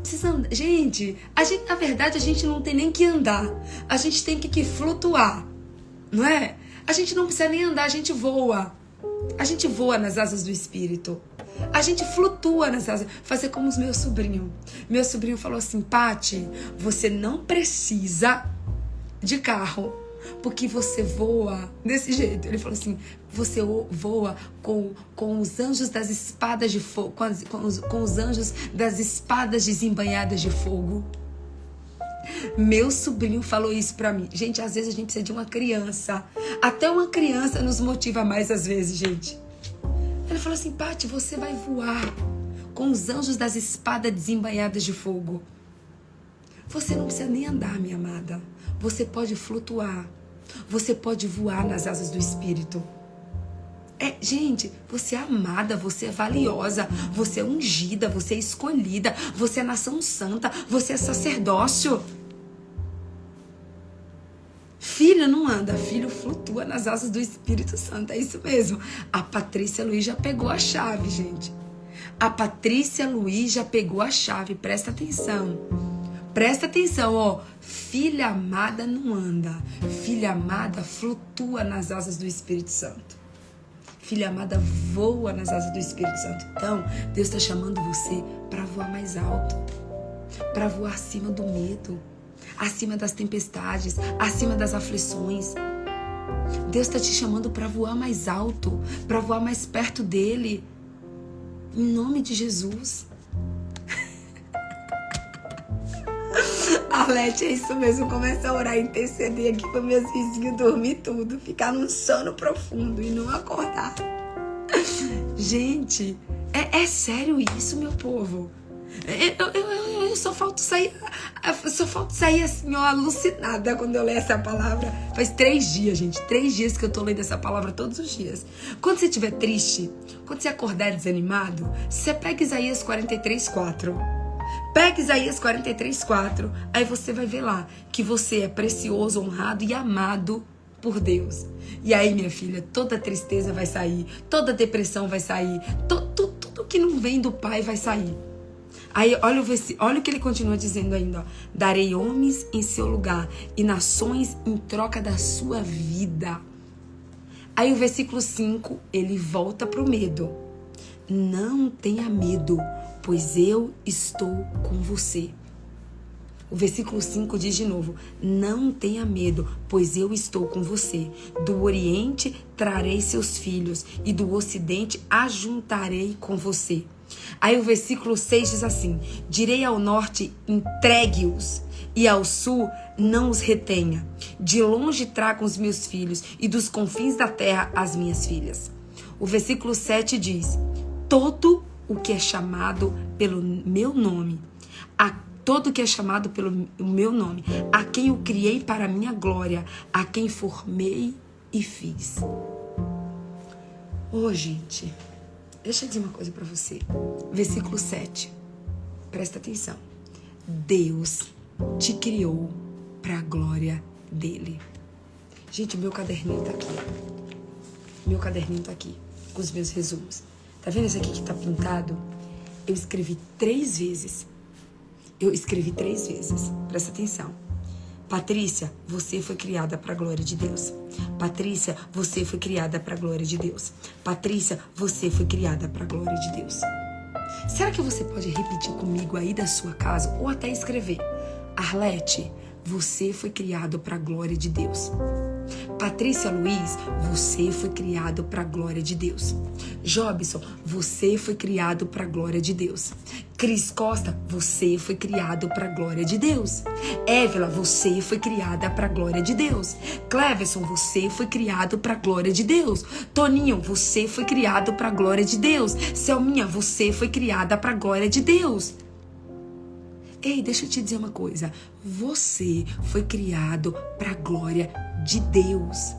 Precisa andar. Gente, a gente, na verdade, a gente não tem nem que andar. A gente tem que, que flutuar. Não é? A gente não precisa nem andar, a gente voa. A gente voa nas asas do espírito. A gente flutua nas asas. Fazer como os meus sobrinhos. Meu sobrinho falou assim: Pati, você não precisa de carro porque você voa desse jeito. Ele falou assim: você voa com, com os anjos das espadas de fogo, com, as, com, os, com os anjos das espadas desembanhadas de fogo. Meu sobrinho falou isso para mim. Gente, às vezes a gente precisa de uma criança. Até uma criança nos motiva mais às vezes, gente. Ele falou assim: Pati, você vai voar com os anjos das espadas desembanhadas de fogo. Você não precisa nem andar, minha amada. Você pode flutuar. Você pode voar nas asas do Espírito. É, gente, você é amada, você é valiosa, você é ungida, você é escolhida, você é nação santa, você é sacerdócio. Filho não anda, filho flutua nas asas do Espírito Santo. É isso mesmo. A Patrícia Luiz já pegou a chave, gente. A Patrícia Luiz já pegou a chave. Presta atenção. Presta atenção, ó. Filha amada não anda. Filha amada flutua nas asas do Espírito Santo. Filha amada voa nas asas do Espírito Santo. Então, Deus está chamando você para voar mais alto, para voar acima do medo, acima das tempestades, acima das aflições. Deus está te chamando para voar mais alto, para voar mais perto dele. Em nome de Jesus. É isso mesmo. Começa a orar, interceder aqui para meus vizinhos dormir tudo, ficar num sono profundo e não acordar. Gente, é, é sério isso, meu povo. Eu, eu, eu, eu, só falta sair, só falta sair assim, ó, alucinada quando eu leio essa palavra. Faz três dias, gente, três dias que eu tô lendo essa palavra todos os dias. Quando você estiver triste, quando você acordar desanimado, você pega Isaías 43, 4. Pega Isaías 43, 4. Aí você vai ver lá que você é precioso, honrado e amado por Deus. E aí, minha filha, toda tristeza vai sair, toda depressão vai sair, to, to, tudo que não vem do Pai vai sair. Aí, olha o, olha o que ele continua dizendo ainda: ó. Darei homens em seu lugar e nações em troca da sua vida. Aí, o versículo 5, ele volta pro medo. Não tenha medo, pois eu estou com você. O versículo 5 diz de novo: Não tenha medo, pois eu estou com você. Do Oriente trarei seus filhos, e do Ocidente ajuntarei com você. Aí o versículo 6 diz assim: Direi ao norte, entregue-os, e ao sul, não os retenha. De longe tragam os meus filhos, e dos confins da terra as minhas filhas. O versículo 7 diz: Todo o que é chamado pelo meu nome, a todo que é chamado pelo meu nome, a quem eu criei para a minha glória, a quem formei e fiz. Oh, gente, deixa eu dizer uma coisa para você. Versículo 7. Presta atenção. Deus te criou para a glória dele. Gente, meu caderninho tá aqui. Meu caderninho tá aqui com os meus resumos. Tá vendo esse aqui que tá pintado? Eu escrevi três vezes. Eu escrevi três vezes. Presta atenção. Patrícia, você foi criada para a glória de Deus. Patrícia, você foi criada para a glória de Deus. Patrícia, você foi criada para a glória de Deus. Será que você pode repetir comigo aí da sua casa ou até escrever? Arlete, você foi criado para a glória de Deus. Patrícia Luiz, você foi criado para a glória de Deus. Jobson, você foi criado para a glória de Deus. Cris Costa, você foi criado para a glória de Deus. Évila, você foi criada para a glória de Deus. Cleverson, você foi criado para a glória de Deus. Toninho, você foi criado para a glória de Deus. Selminha, você foi criada para a glória de Deus. Ei, deixa eu te dizer uma coisa. Você foi criado para a glória de Deus.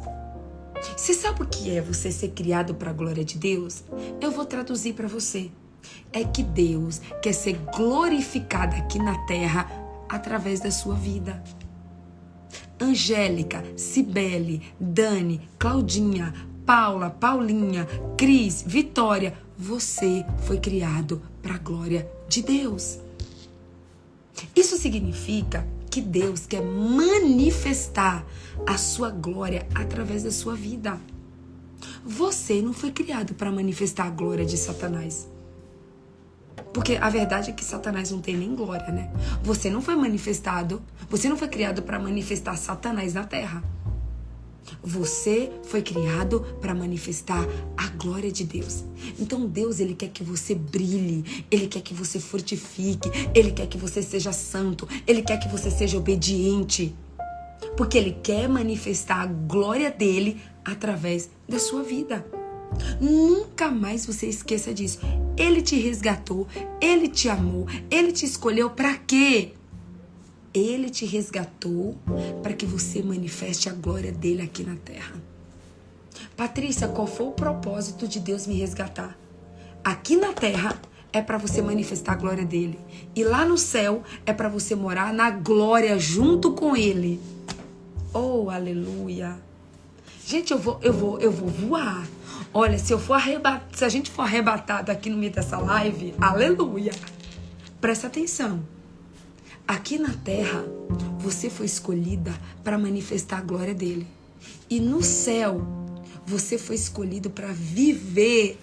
Você sabe o que é você ser criado para a glória de Deus? Eu vou traduzir para você. É que Deus quer ser glorificado aqui na terra através da sua vida. Angélica, Cibele, Dani, Claudinha, Paula, Paulinha, Cris, Vitória, você foi criado para a glória de Deus. Isso significa que Deus quer manifestar a sua glória através da sua vida. Você não foi criado para manifestar a glória de Satanás. Porque a verdade é que Satanás não tem nem glória, né? Você não foi manifestado, você não foi criado para manifestar Satanás na terra. Você foi criado para manifestar a glória de Deus. Então Deus, ele quer que você brilhe, ele quer que você fortifique, ele quer que você seja santo, ele quer que você seja obediente. Porque ele quer manifestar a glória dele através da sua vida. Nunca mais você esqueça disso. Ele te resgatou, ele te amou, ele te escolheu para quê? Ele te resgatou para que você manifeste a glória dele aqui na terra. Patrícia, qual foi o propósito de Deus me resgatar? Aqui na terra é para você manifestar a glória dele. E lá no céu é para você morar na glória junto com ele. Oh, aleluia. Gente, eu vou, eu vou, eu vou voar. Olha, se eu for arrebat... se a gente for arrebatado aqui no meio dessa live, aleluia. Presta atenção. Aqui na terra, você foi escolhida para manifestar a glória dele. E no céu, você foi escolhido para viver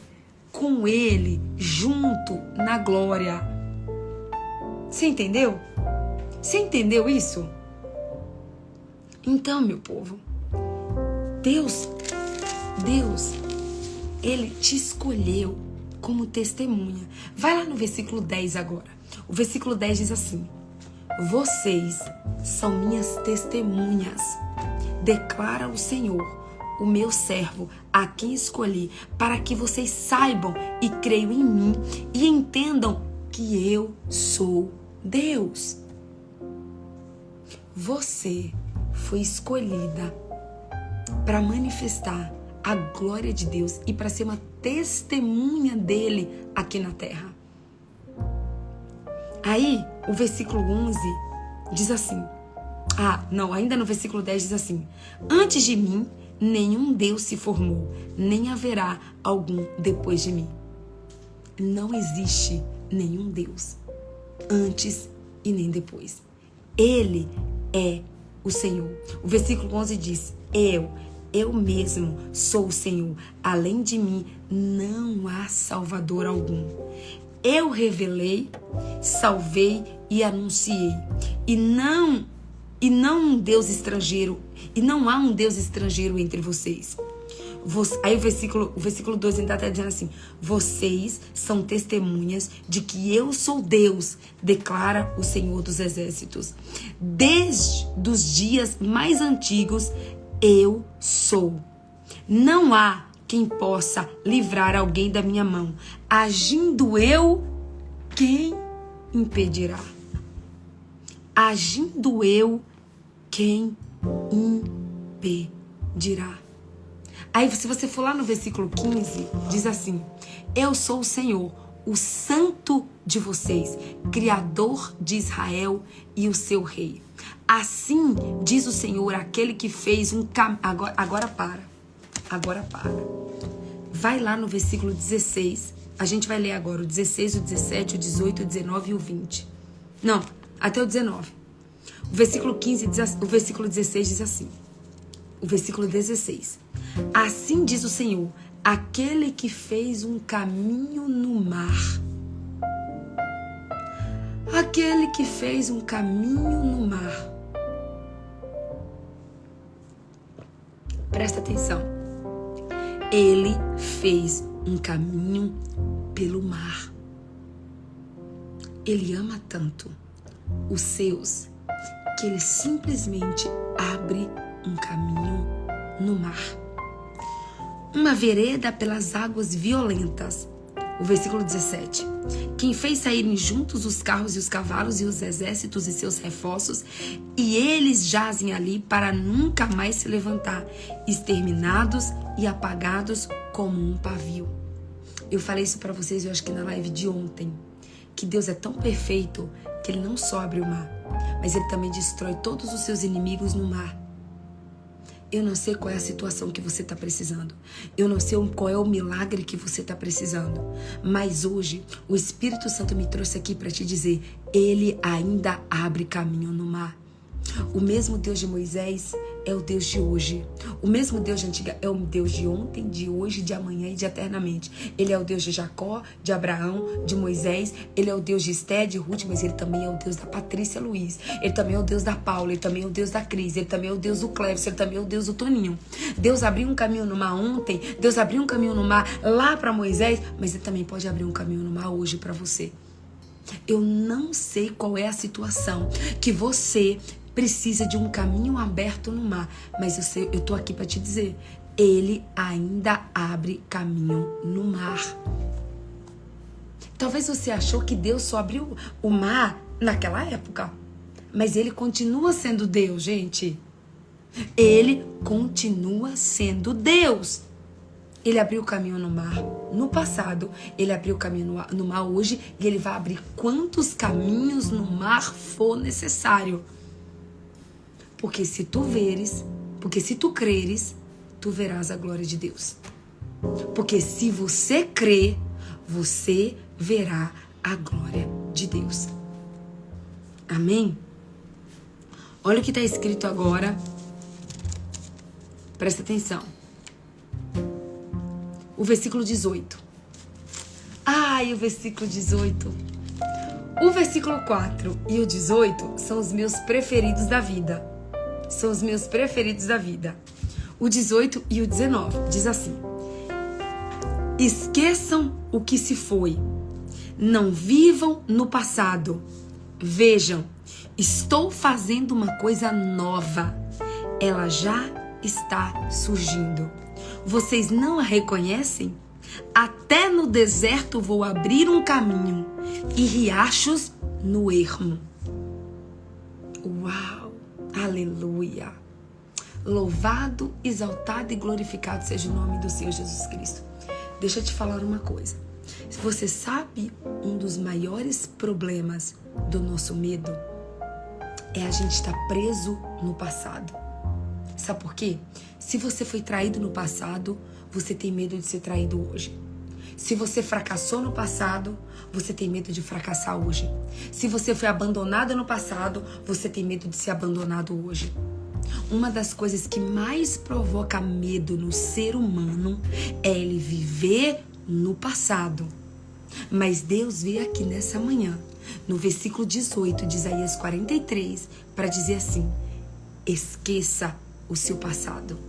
com ele junto na glória. Você entendeu? Você entendeu isso? Então, meu povo, Deus, Deus, ele te escolheu como testemunha. Vai lá no versículo 10 agora. O versículo 10 diz assim: vocês são minhas testemunhas, declara o Senhor, o meu servo, a quem escolhi, para que vocês saibam e creiam em mim e entendam que eu sou Deus. Você foi escolhida para manifestar a glória de Deus e para ser uma testemunha dele aqui na terra. Aí, o versículo 11 diz assim: Ah, não, ainda no versículo 10 diz assim: Antes de mim, nenhum Deus se formou, nem haverá algum depois de mim. Não existe nenhum Deus antes e nem depois. Ele é o Senhor. O versículo 11 diz: Eu, eu mesmo sou o Senhor. Além de mim, não há Salvador algum. Eu revelei, salvei e anunciei. E não e não um Deus estrangeiro, e não há um Deus estrangeiro entre vocês. Aí o versículo, o versículo 2 ainda está dizendo assim: Vocês são testemunhas de que eu sou Deus, declara o Senhor dos Exércitos. Desde os dias mais antigos, eu sou. Não há quem possa livrar alguém da minha mão. Agindo eu, quem impedirá? Agindo eu, quem impedirá? Aí, se você for lá no versículo 15, diz assim: Eu sou o Senhor, o santo de vocês, criador de Israel e o seu rei. Assim diz o Senhor, aquele que fez um caminho. Agora, agora para. Agora para. Vai lá no versículo 16. A gente vai ler agora o 16, o 17, o 18, o 19 e o 20. Não, até o 19. O versículo 15 diz, o versículo 16 diz assim. O versículo 16. Assim diz o Senhor, aquele que fez um caminho no mar. Aquele que fez um caminho no mar. Presta atenção ele fez um caminho pelo mar. Ele ama tanto os seus que ele simplesmente abre um caminho no mar. Uma vereda pelas águas violentas. O versículo 17. Quem fez saírem juntos os carros e os cavalos e os exércitos e seus reforços, e eles jazem ali para nunca mais se levantar, exterminados e apagados como um pavio. Eu falei isso para vocês, eu acho que na live de ontem, que Deus é tão perfeito que ele não só abre o mar, mas ele também destrói todos os seus inimigos no mar. Eu não sei qual é a situação que você está precisando. Eu não sei qual é o milagre que você está precisando. Mas hoje, o Espírito Santo me trouxe aqui para te dizer: Ele ainda abre caminho no mar. O mesmo Deus de Moisés é o Deus de hoje. O mesmo Deus de antiga é o Deus de ontem, de hoje, de amanhã e de eternamente. Ele é o Deus de Jacó, de Abraão, de Moisés. Ele é o Deus de Esté, de Ruth, mas ele também é o Deus da Patrícia Luiz. Ele também é o Deus da Paula, ele também é o Deus da Cris, ele também é o Deus do Cleves, ele também é o Deus do Toninho. Deus abriu um caminho no mar ontem, Deus abriu um caminho no mar lá para Moisés, mas ele também pode abrir um caminho no mar hoje para você. Eu não sei qual é a situação que você precisa de um caminho aberto no mar, mas eu sei, eu tô aqui para te dizer, ele ainda abre caminho no mar. Talvez você achou que Deus só abriu o mar naquela época, mas ele continua sendo Deus, gente. Ele continua sendo Deus. Ele abriu o caminho no mar no passado, ele abriu o caminho no, mar hoje e ele vai abrir quantos caminhos no mar for necessário. Porque se tu veres, porque se tu creres, tu verás a glória de Deus. Porque se você crê, você verá a glória de Deus. Amém? Olha o que está escrito agora. Presta atenção o versículo 18. Ai, o versículo 18. O versículo 4 e o 18 são os meus preferidos da vida. São os meus preferidos da vida. O 18 e o 19 diz assim: Esqueçam o que se foi. Não vivam no passado. Vejam, estou fazendo uma coisa nova. Ela já está surgindo. Vocês não a reconhecem? Até no deserto vou abrir um caminho e riachos no ermo. Uau! Aleluia! Louvado, exaltado e glorificado seja o nome do Senhor Jesus Cristo. Deixa eu te falar uma coisa. Você sabe um dos maiores problemas do nosso medo é a gente estar preso no passado. Sabe por quê? Se você foi traído no passado, você tem medo de ser traído hoje. Se você fracassou no passado, você tem medo de fracassar hoje. Se você foi abandonado no passado, você tem medo de ser abandonado hoje. Uma das coisas que mais provoca medo no ser humano é ele viver no passado. Mas Deus veio aqui nessa manhã, no versículo 18 de Isaías 43, para dizer assim: esqueça o seu passado.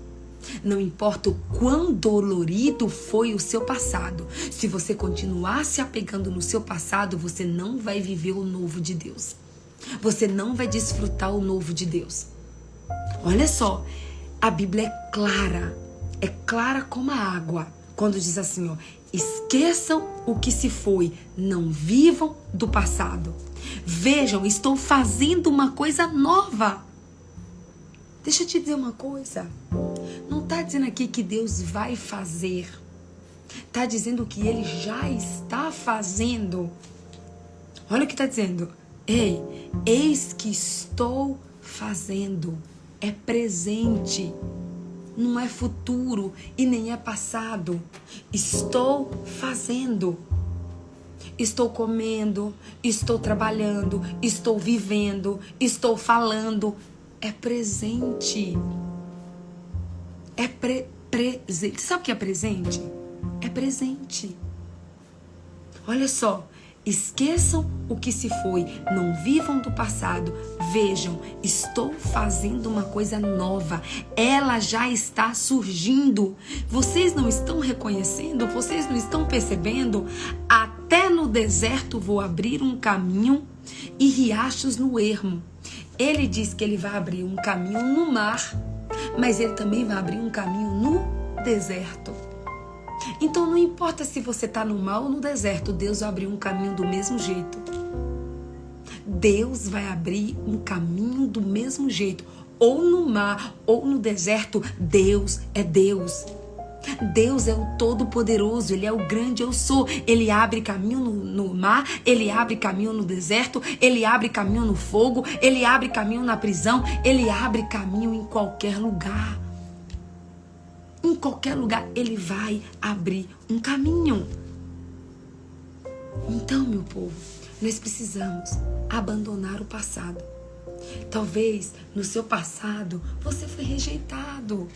Não importa o quão dolorido foi o seu passado, se você continuar se apegando no seu passado, você não vai viver o novo de Deus. Você não vai desfrutar o novo de Deus. Olha só, a Bíblia é clara, é clara como a água, quando diz assim, ó, esqueçam o que se foi, não vivam do passado. Vejam, estou fazendo uma coisa nova. Deixa eu te dizer uma coisa. Não está dizendo aqui que Deus vai fazer. Está dizendo que Ele já está fazendo. Olha o que está dizendo. Ei, eis que estou fazendo. É presente. Não é futuro e nem é passado. Estou fazendo. Estou comendo, estou trabalhando, estou vivendo, estou falando, é presente. É pre presente. Sabe o que é presente? É presente. Olha só, esqueçam o que se foi, não vivam do passado. Vejam, estou fazendo uma coisa nova. Ela já está surgindo. Vocês não estão reconhecendo? Vocês não estão percebendo? Até no deserto vou abrir um caminho e riachos no ermo. Ele diz que ele vai abrir um caminho no mar, mas ele também vai abrir um caminho no deserto. Então não importa se você está no mar ou no deserto, Deus vai abrir um caminho do mesmo jeito. Deus vai abrir um caminho do mesmo jeito. Ou no mar ou no deserto, Deus é Deus. Deus é o Todo-Poderoso, Ele é o grande eu sou. Ele abre caminho no, no, mar, Ele abre caminho no deserto, Ele abre caminho no fogo, Ele abre caminho na prisão, Ele abre caminho em qualquer lugar. Em qualquer lugar, Ele vai abrir um caminho. Então, meu povo, nós precisamos abandonar o passado. Talvez no seu passado você foi rejeitado.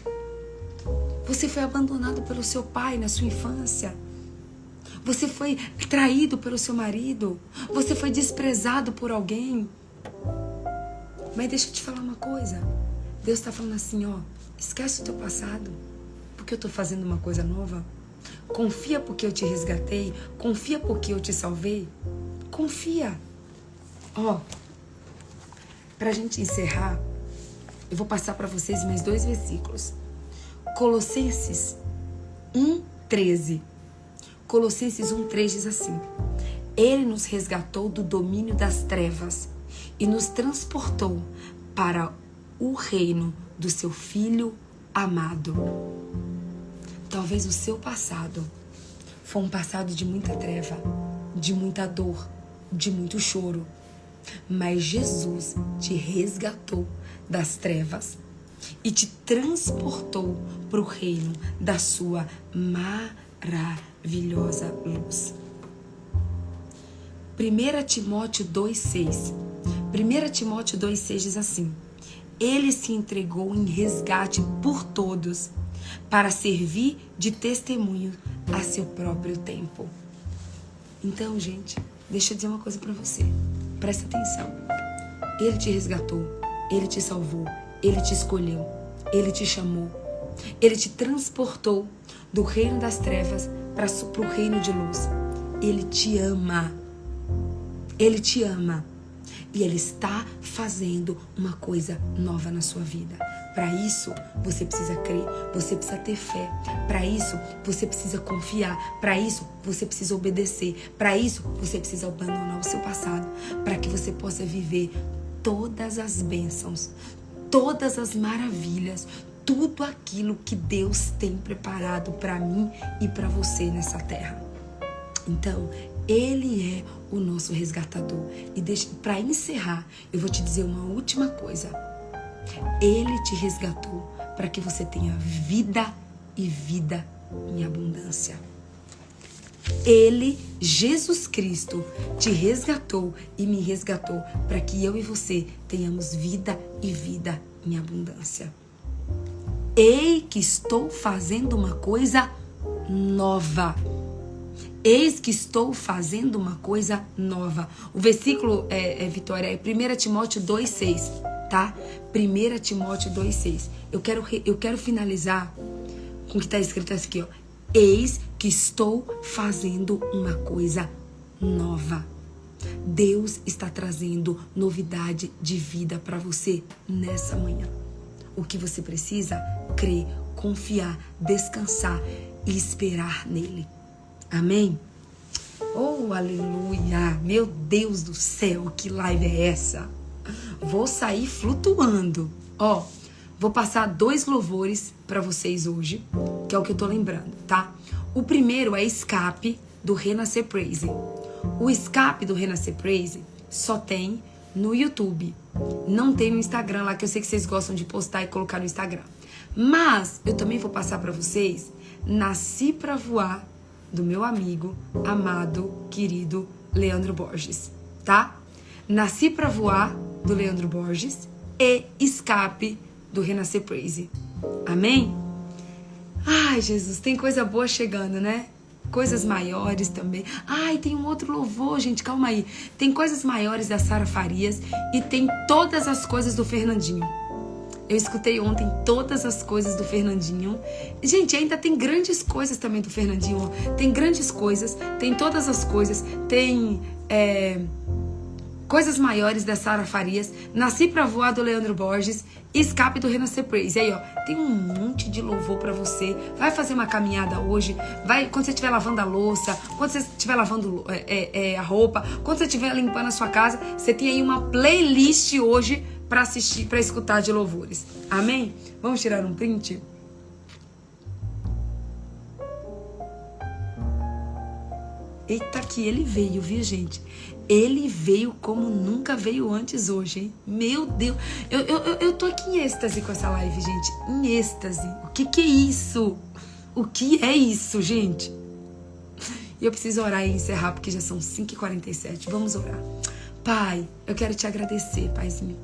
Você foi abandonado pelo seu pai na sua infância. Você foi traído pelo seu marido. Você foi desprezado por alguém. Mas deixa eu te falar uma coisa. Deus está falando assim, ó, esquece o teu passado, porque eu estou fazendo uma coisa nova. Confia porque eu te resgatei. Confia porque eu te salvei. Confia. Ó, para a gente encerrar, eu vou passar para vocês mais dois versículos. Colossenses 1:13. Colossenses 1:3 diz assim: Ele nos resgatou do domínio das trevas e nos transportou para o reino do seu filho amado. Talvez o seu passado foi um passado de muita treva, de muita dor, de muito choro. Mas Jesus te resgatou das trevas e te transportou para o reino da sua maravilhosa luz. 1 Timóteo 2,6 1 Timóteo 2,6 diz assim: Ele se entregou em resgate por todos para servir de testemunho a seu próprio tempo. Então, gente, deixa eu dizer uma coisa para você. Presta atenção. Ele te resgatou, ele te salvou, ele te escolheu, ele te chamou, ele te transportou do reino das trevas para o reino de luz. Ele te ama. Ele te ama. E Ele está fazendo uma coisa nova na sua vida. Para isso, você precisa crer, você precisa ter fé. Para isso, você precisa confiar. Para isso, você precisa obedecer. Para isso, você precisa abandonar o seu passado. Para que você possa viver todas as bênçãos, todas as maravilhas, tudo aquilo que Deus tem preparado para mim e para você nessa terra. Então, ele é o nosso resgatador. E para encerrar, eu vou te dizer uma última coisa. Ele te resgatou para que você tenha vida e vida em abundância. Ele, Jesus Cristo, te resgatou e me resgatou para que eu e você tenhamos vida e vida em abundância. Ei, que estou fazendo uma coisa nova. Eis que estou fazendo uma coisa nova. O versículo, é, é Vitória, é 1 Timóteo 2,6, tá? 1 Timóteo 2,6. Eu quero, eu quero finalizar com o que está escrito aqui, ó. Eis que estou fazendo uma coisa nova. Deus está trazendo novidade de vida para você nessa manhã. O que você precisa? Crer, confiar, descansar e esperar nele. Amém? Oh, aleluia! Meu Deus do céu, que live é essa? Vou sair flutuando. Ó, oh, vou passar dois louvores para vocês hoje, que é o que eu tô lembrando, tá? O primeiro é Escape do Renascer Praise. O Escape do Renascer Praise só tem no YouTube. Não tem no Instagram lá, que eu sei que vocês gostam de postar e colocar no Instagram. Mas eu também vou passar para vocês Nasci para voar do meu amigo, amado, querido Leandro Borges, tá? Nasci para voar do Leandro Borges e Escape do Renascer Praise. Amém? Ai, Jesus, tem coisa boa chegando, né? Coisas maiores também. Ai, tem um outro louvor, gente, calma aí. Tem coisas maiores da Sara Farias e tem todas as coisas do Fernandinho. Eu escutei ontem todas as coisas do Fernandinho. Gente, ainda tem grandes coisas também do Fernandinho. Tem grandes coisas, tem todas as coisas, tem é, coisas maiores da Sara Farias, Nasci pra Voar do Leandro Borges, Escape do Renascer Praise. E aí, ó, tem um monte de louvor para você. Vai fazer uma caminhada hoje, vai quando você estiver lavando a louça, quando você estiver lavando é, é, é, a roupa, quando você estiver limpando a sua casa, você tem aí uma playlist hoje para assistir, para escutar de louvores. Amém? Vamos tirar um print? Eita, que ele veio, viu, gente? Ele veio como nunca veio antes hoje, hein? Meu Deus! Eu, eu, eu tô aqui em êxtase com essa live, gente. Em êxtase. O que, que é isso? O que é isso, gente? E eu preciso orar e encerrar, porque já são 5h47. Vamos orar. Pai, eu quero te agradecer, Paizinho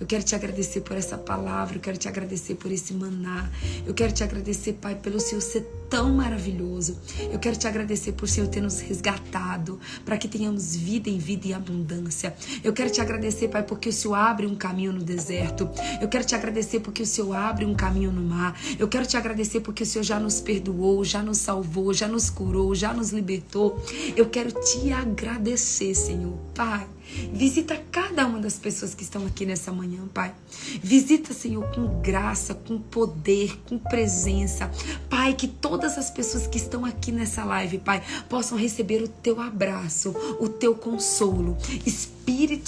Eu quero te agradecer por essa palavra, eu quero te agradecer por esse maná. Eu quero te agradecer, Pai, pelo Senhor ser tão maravilhoso. Eu quero te agradecer por Senhor ter nos resgatado, para que tenhamos vida em vida e abundância. Eu quero te agradecer, Pai, porque o Senhor abre um caminho no deserto. Eu quero te agradecer porque o Senhor abre um caminho no mar. Eu quero te agradecer porque o Senhor já nos perdoou, já nos salvou, já nos curou, já nos libertou. Eu quero te agradecer, Senhor, Pai Visita cada uma das pessoas que estão aqui nessa manhã, Pai. Visita, Senhor, com graça, com poder, com presença. Pai, que todas as pessoas que estão aqui nessa live, Pai, possam receber o teu abraço, o teu consolo. Espírito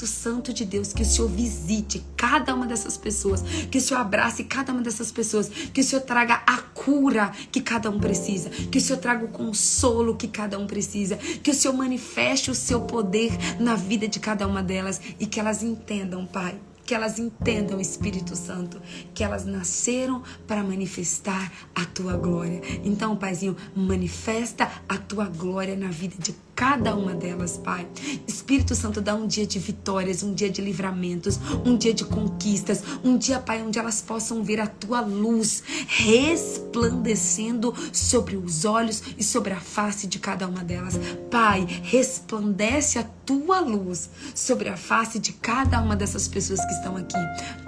Santo de Deus, que o Senhor visite cada uma dessas pessoas, que o Senhor abrace cada uma dessas pessoas, que o Senhor traga a cura que cada um precisa, que o Senhor traga o consolo que cada um precisa, que o Senhor manifeste o seu poder na vida de cada uma delas e que elas entendam, Pai, que elas entendam, Espírito Santo, que elas nasceram para manifestar a tua glória. Então, Paizinho, manifesta a tua glória na vida de cada uma delas, Pai. Espírito Santo, dá um dia de vitórias, um dia de livramentos, um dia de conquistas, um dia, Pai, onde elas possam ver a tua luz resplandecendo sobre os olhos e sobre a face de cada uma delas. Pai, resplandece a tua luz sobre a face de cada uma dessas pessoas que estão aqui.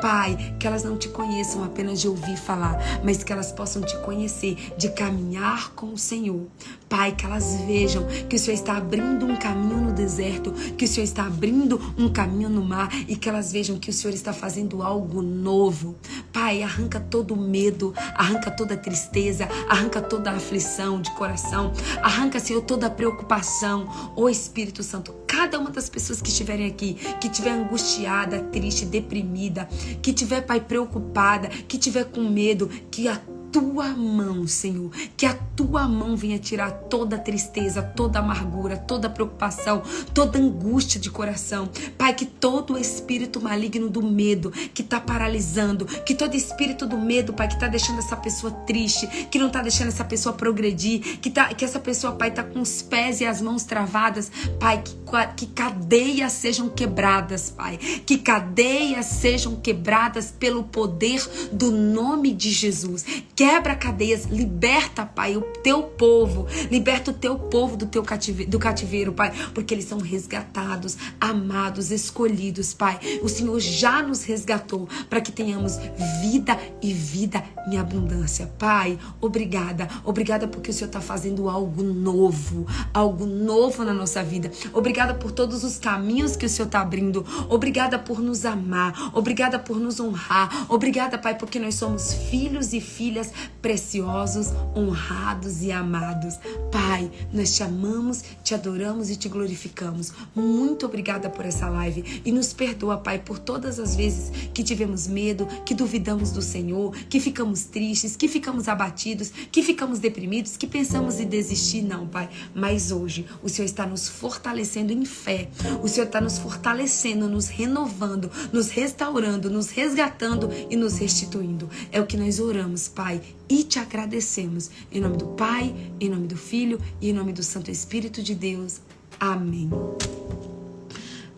Pai, que elas não te conheçam apenas de ouvir falar, mas que elas possam te conhecer, de caminhar com o Senhor. Pai, que elas vejam que o Senhor está abrindo um caminho no deserto, que o Senhor está abrindo um caminho no mar e que elas vejam que o Senhor está fazendo algo novo. Pai, arranca todo o medo, arranca toda a tristeza, arranca toda a aflição de coração, arranca, Senhor, toda a preocupação. Ô Espírito Santo, cada uma das pessoas que estiverem aqui, que estiver angustiada, triste, deprimida, que estiver, Pai, preocupada, que estiver com medo, que a tua mão, Senhor, que a tua mão venha tirar toda tristeza, toda amargura, toda preocupação, toda angústia de coração. Pai, que todo espírito maligno do medo que está paralisando, que todo espírito do medo, Pai, que está deixando essa pessoa triste, que não está deixando essa pessoa progredir, que, tá, que essa pessoa, Pai, está com os pés e as mãos travadas, Pai, que, que cadeias sejam quebradas, Pai, que cadeias sejam quebradas pelo poder do nome de Jesus. Que Quebra cadeias, liberta, Pai, o teu povo, liberta o teu povo do teu cativeiro, do cativeiro, Pai, porque eles são resgatados, amados, escolhidos, Pai. O Senhor já nos resgatou para que tenhamos vida e vida em abundância. Pai, obrigada. Obrigada porque o Senhor está fazendo algo novo, algo novo na nossa vida. Obrigada por todos os caminhos que o Senhor está abrindo. Obrigada por nos amar. Obrigada por nos honrar. Obrigada, Pai, porque nós somos filhos e filhas preciosos, honrados e amados. Pai, nós te amamos, te adoramos e te glorificamos. Muito obrigada por essa live e nos perdoa, Pai, por todas as vezes que tivemos medo, que duvidamos do Senhor, que ficamos tristes, que ficamos abatidos, que ficamos deprimidos, que pensamos em desistir. Não, Pai, mas hoje o Senhor está nos fortalecendo em fé. O Senhor está nos fortalecendo, nos renovando, nos restaurando, nos resgatando e nos restituindo. É o que nós oramos, Pai, e te agradecemos. Em nome do Pai, em nome do Filho e em nome do Santo Espírito de Deus. Amém.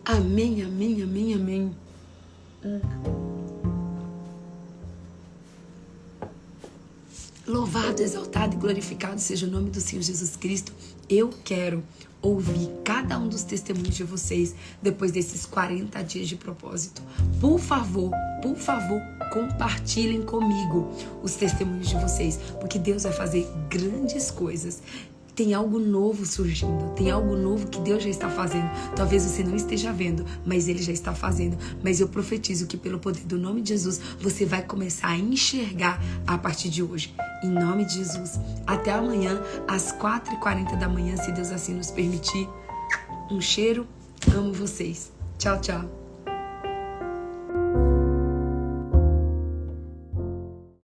Amém, amém, amém, amém. Louvado, exaltado e glorificado seja o nome do Senhor Jesus Cristo. Eu quero ouvir cada um dos testemunhos de vocês depois desses 40 dias de propósito. Por favor, por favor, compartilhem comigo os testemunhos de vocês, porque Deus vai fazer grandes coisas. Tem algo novo surgindo, tem algo novo que Deus já está fazendo. Talvez você não esteja vendo, mas Ele já está fazendo. Mas eu profetizo que, pelo poder do nome de Jesus, você vai começar a enxergar a partir de hoje. Em nome de Jesus. Até amanhã, às 4h40 da manhã, se Deus assim nos permitir. Um cheiro, amo vocês. Tchau, tchau.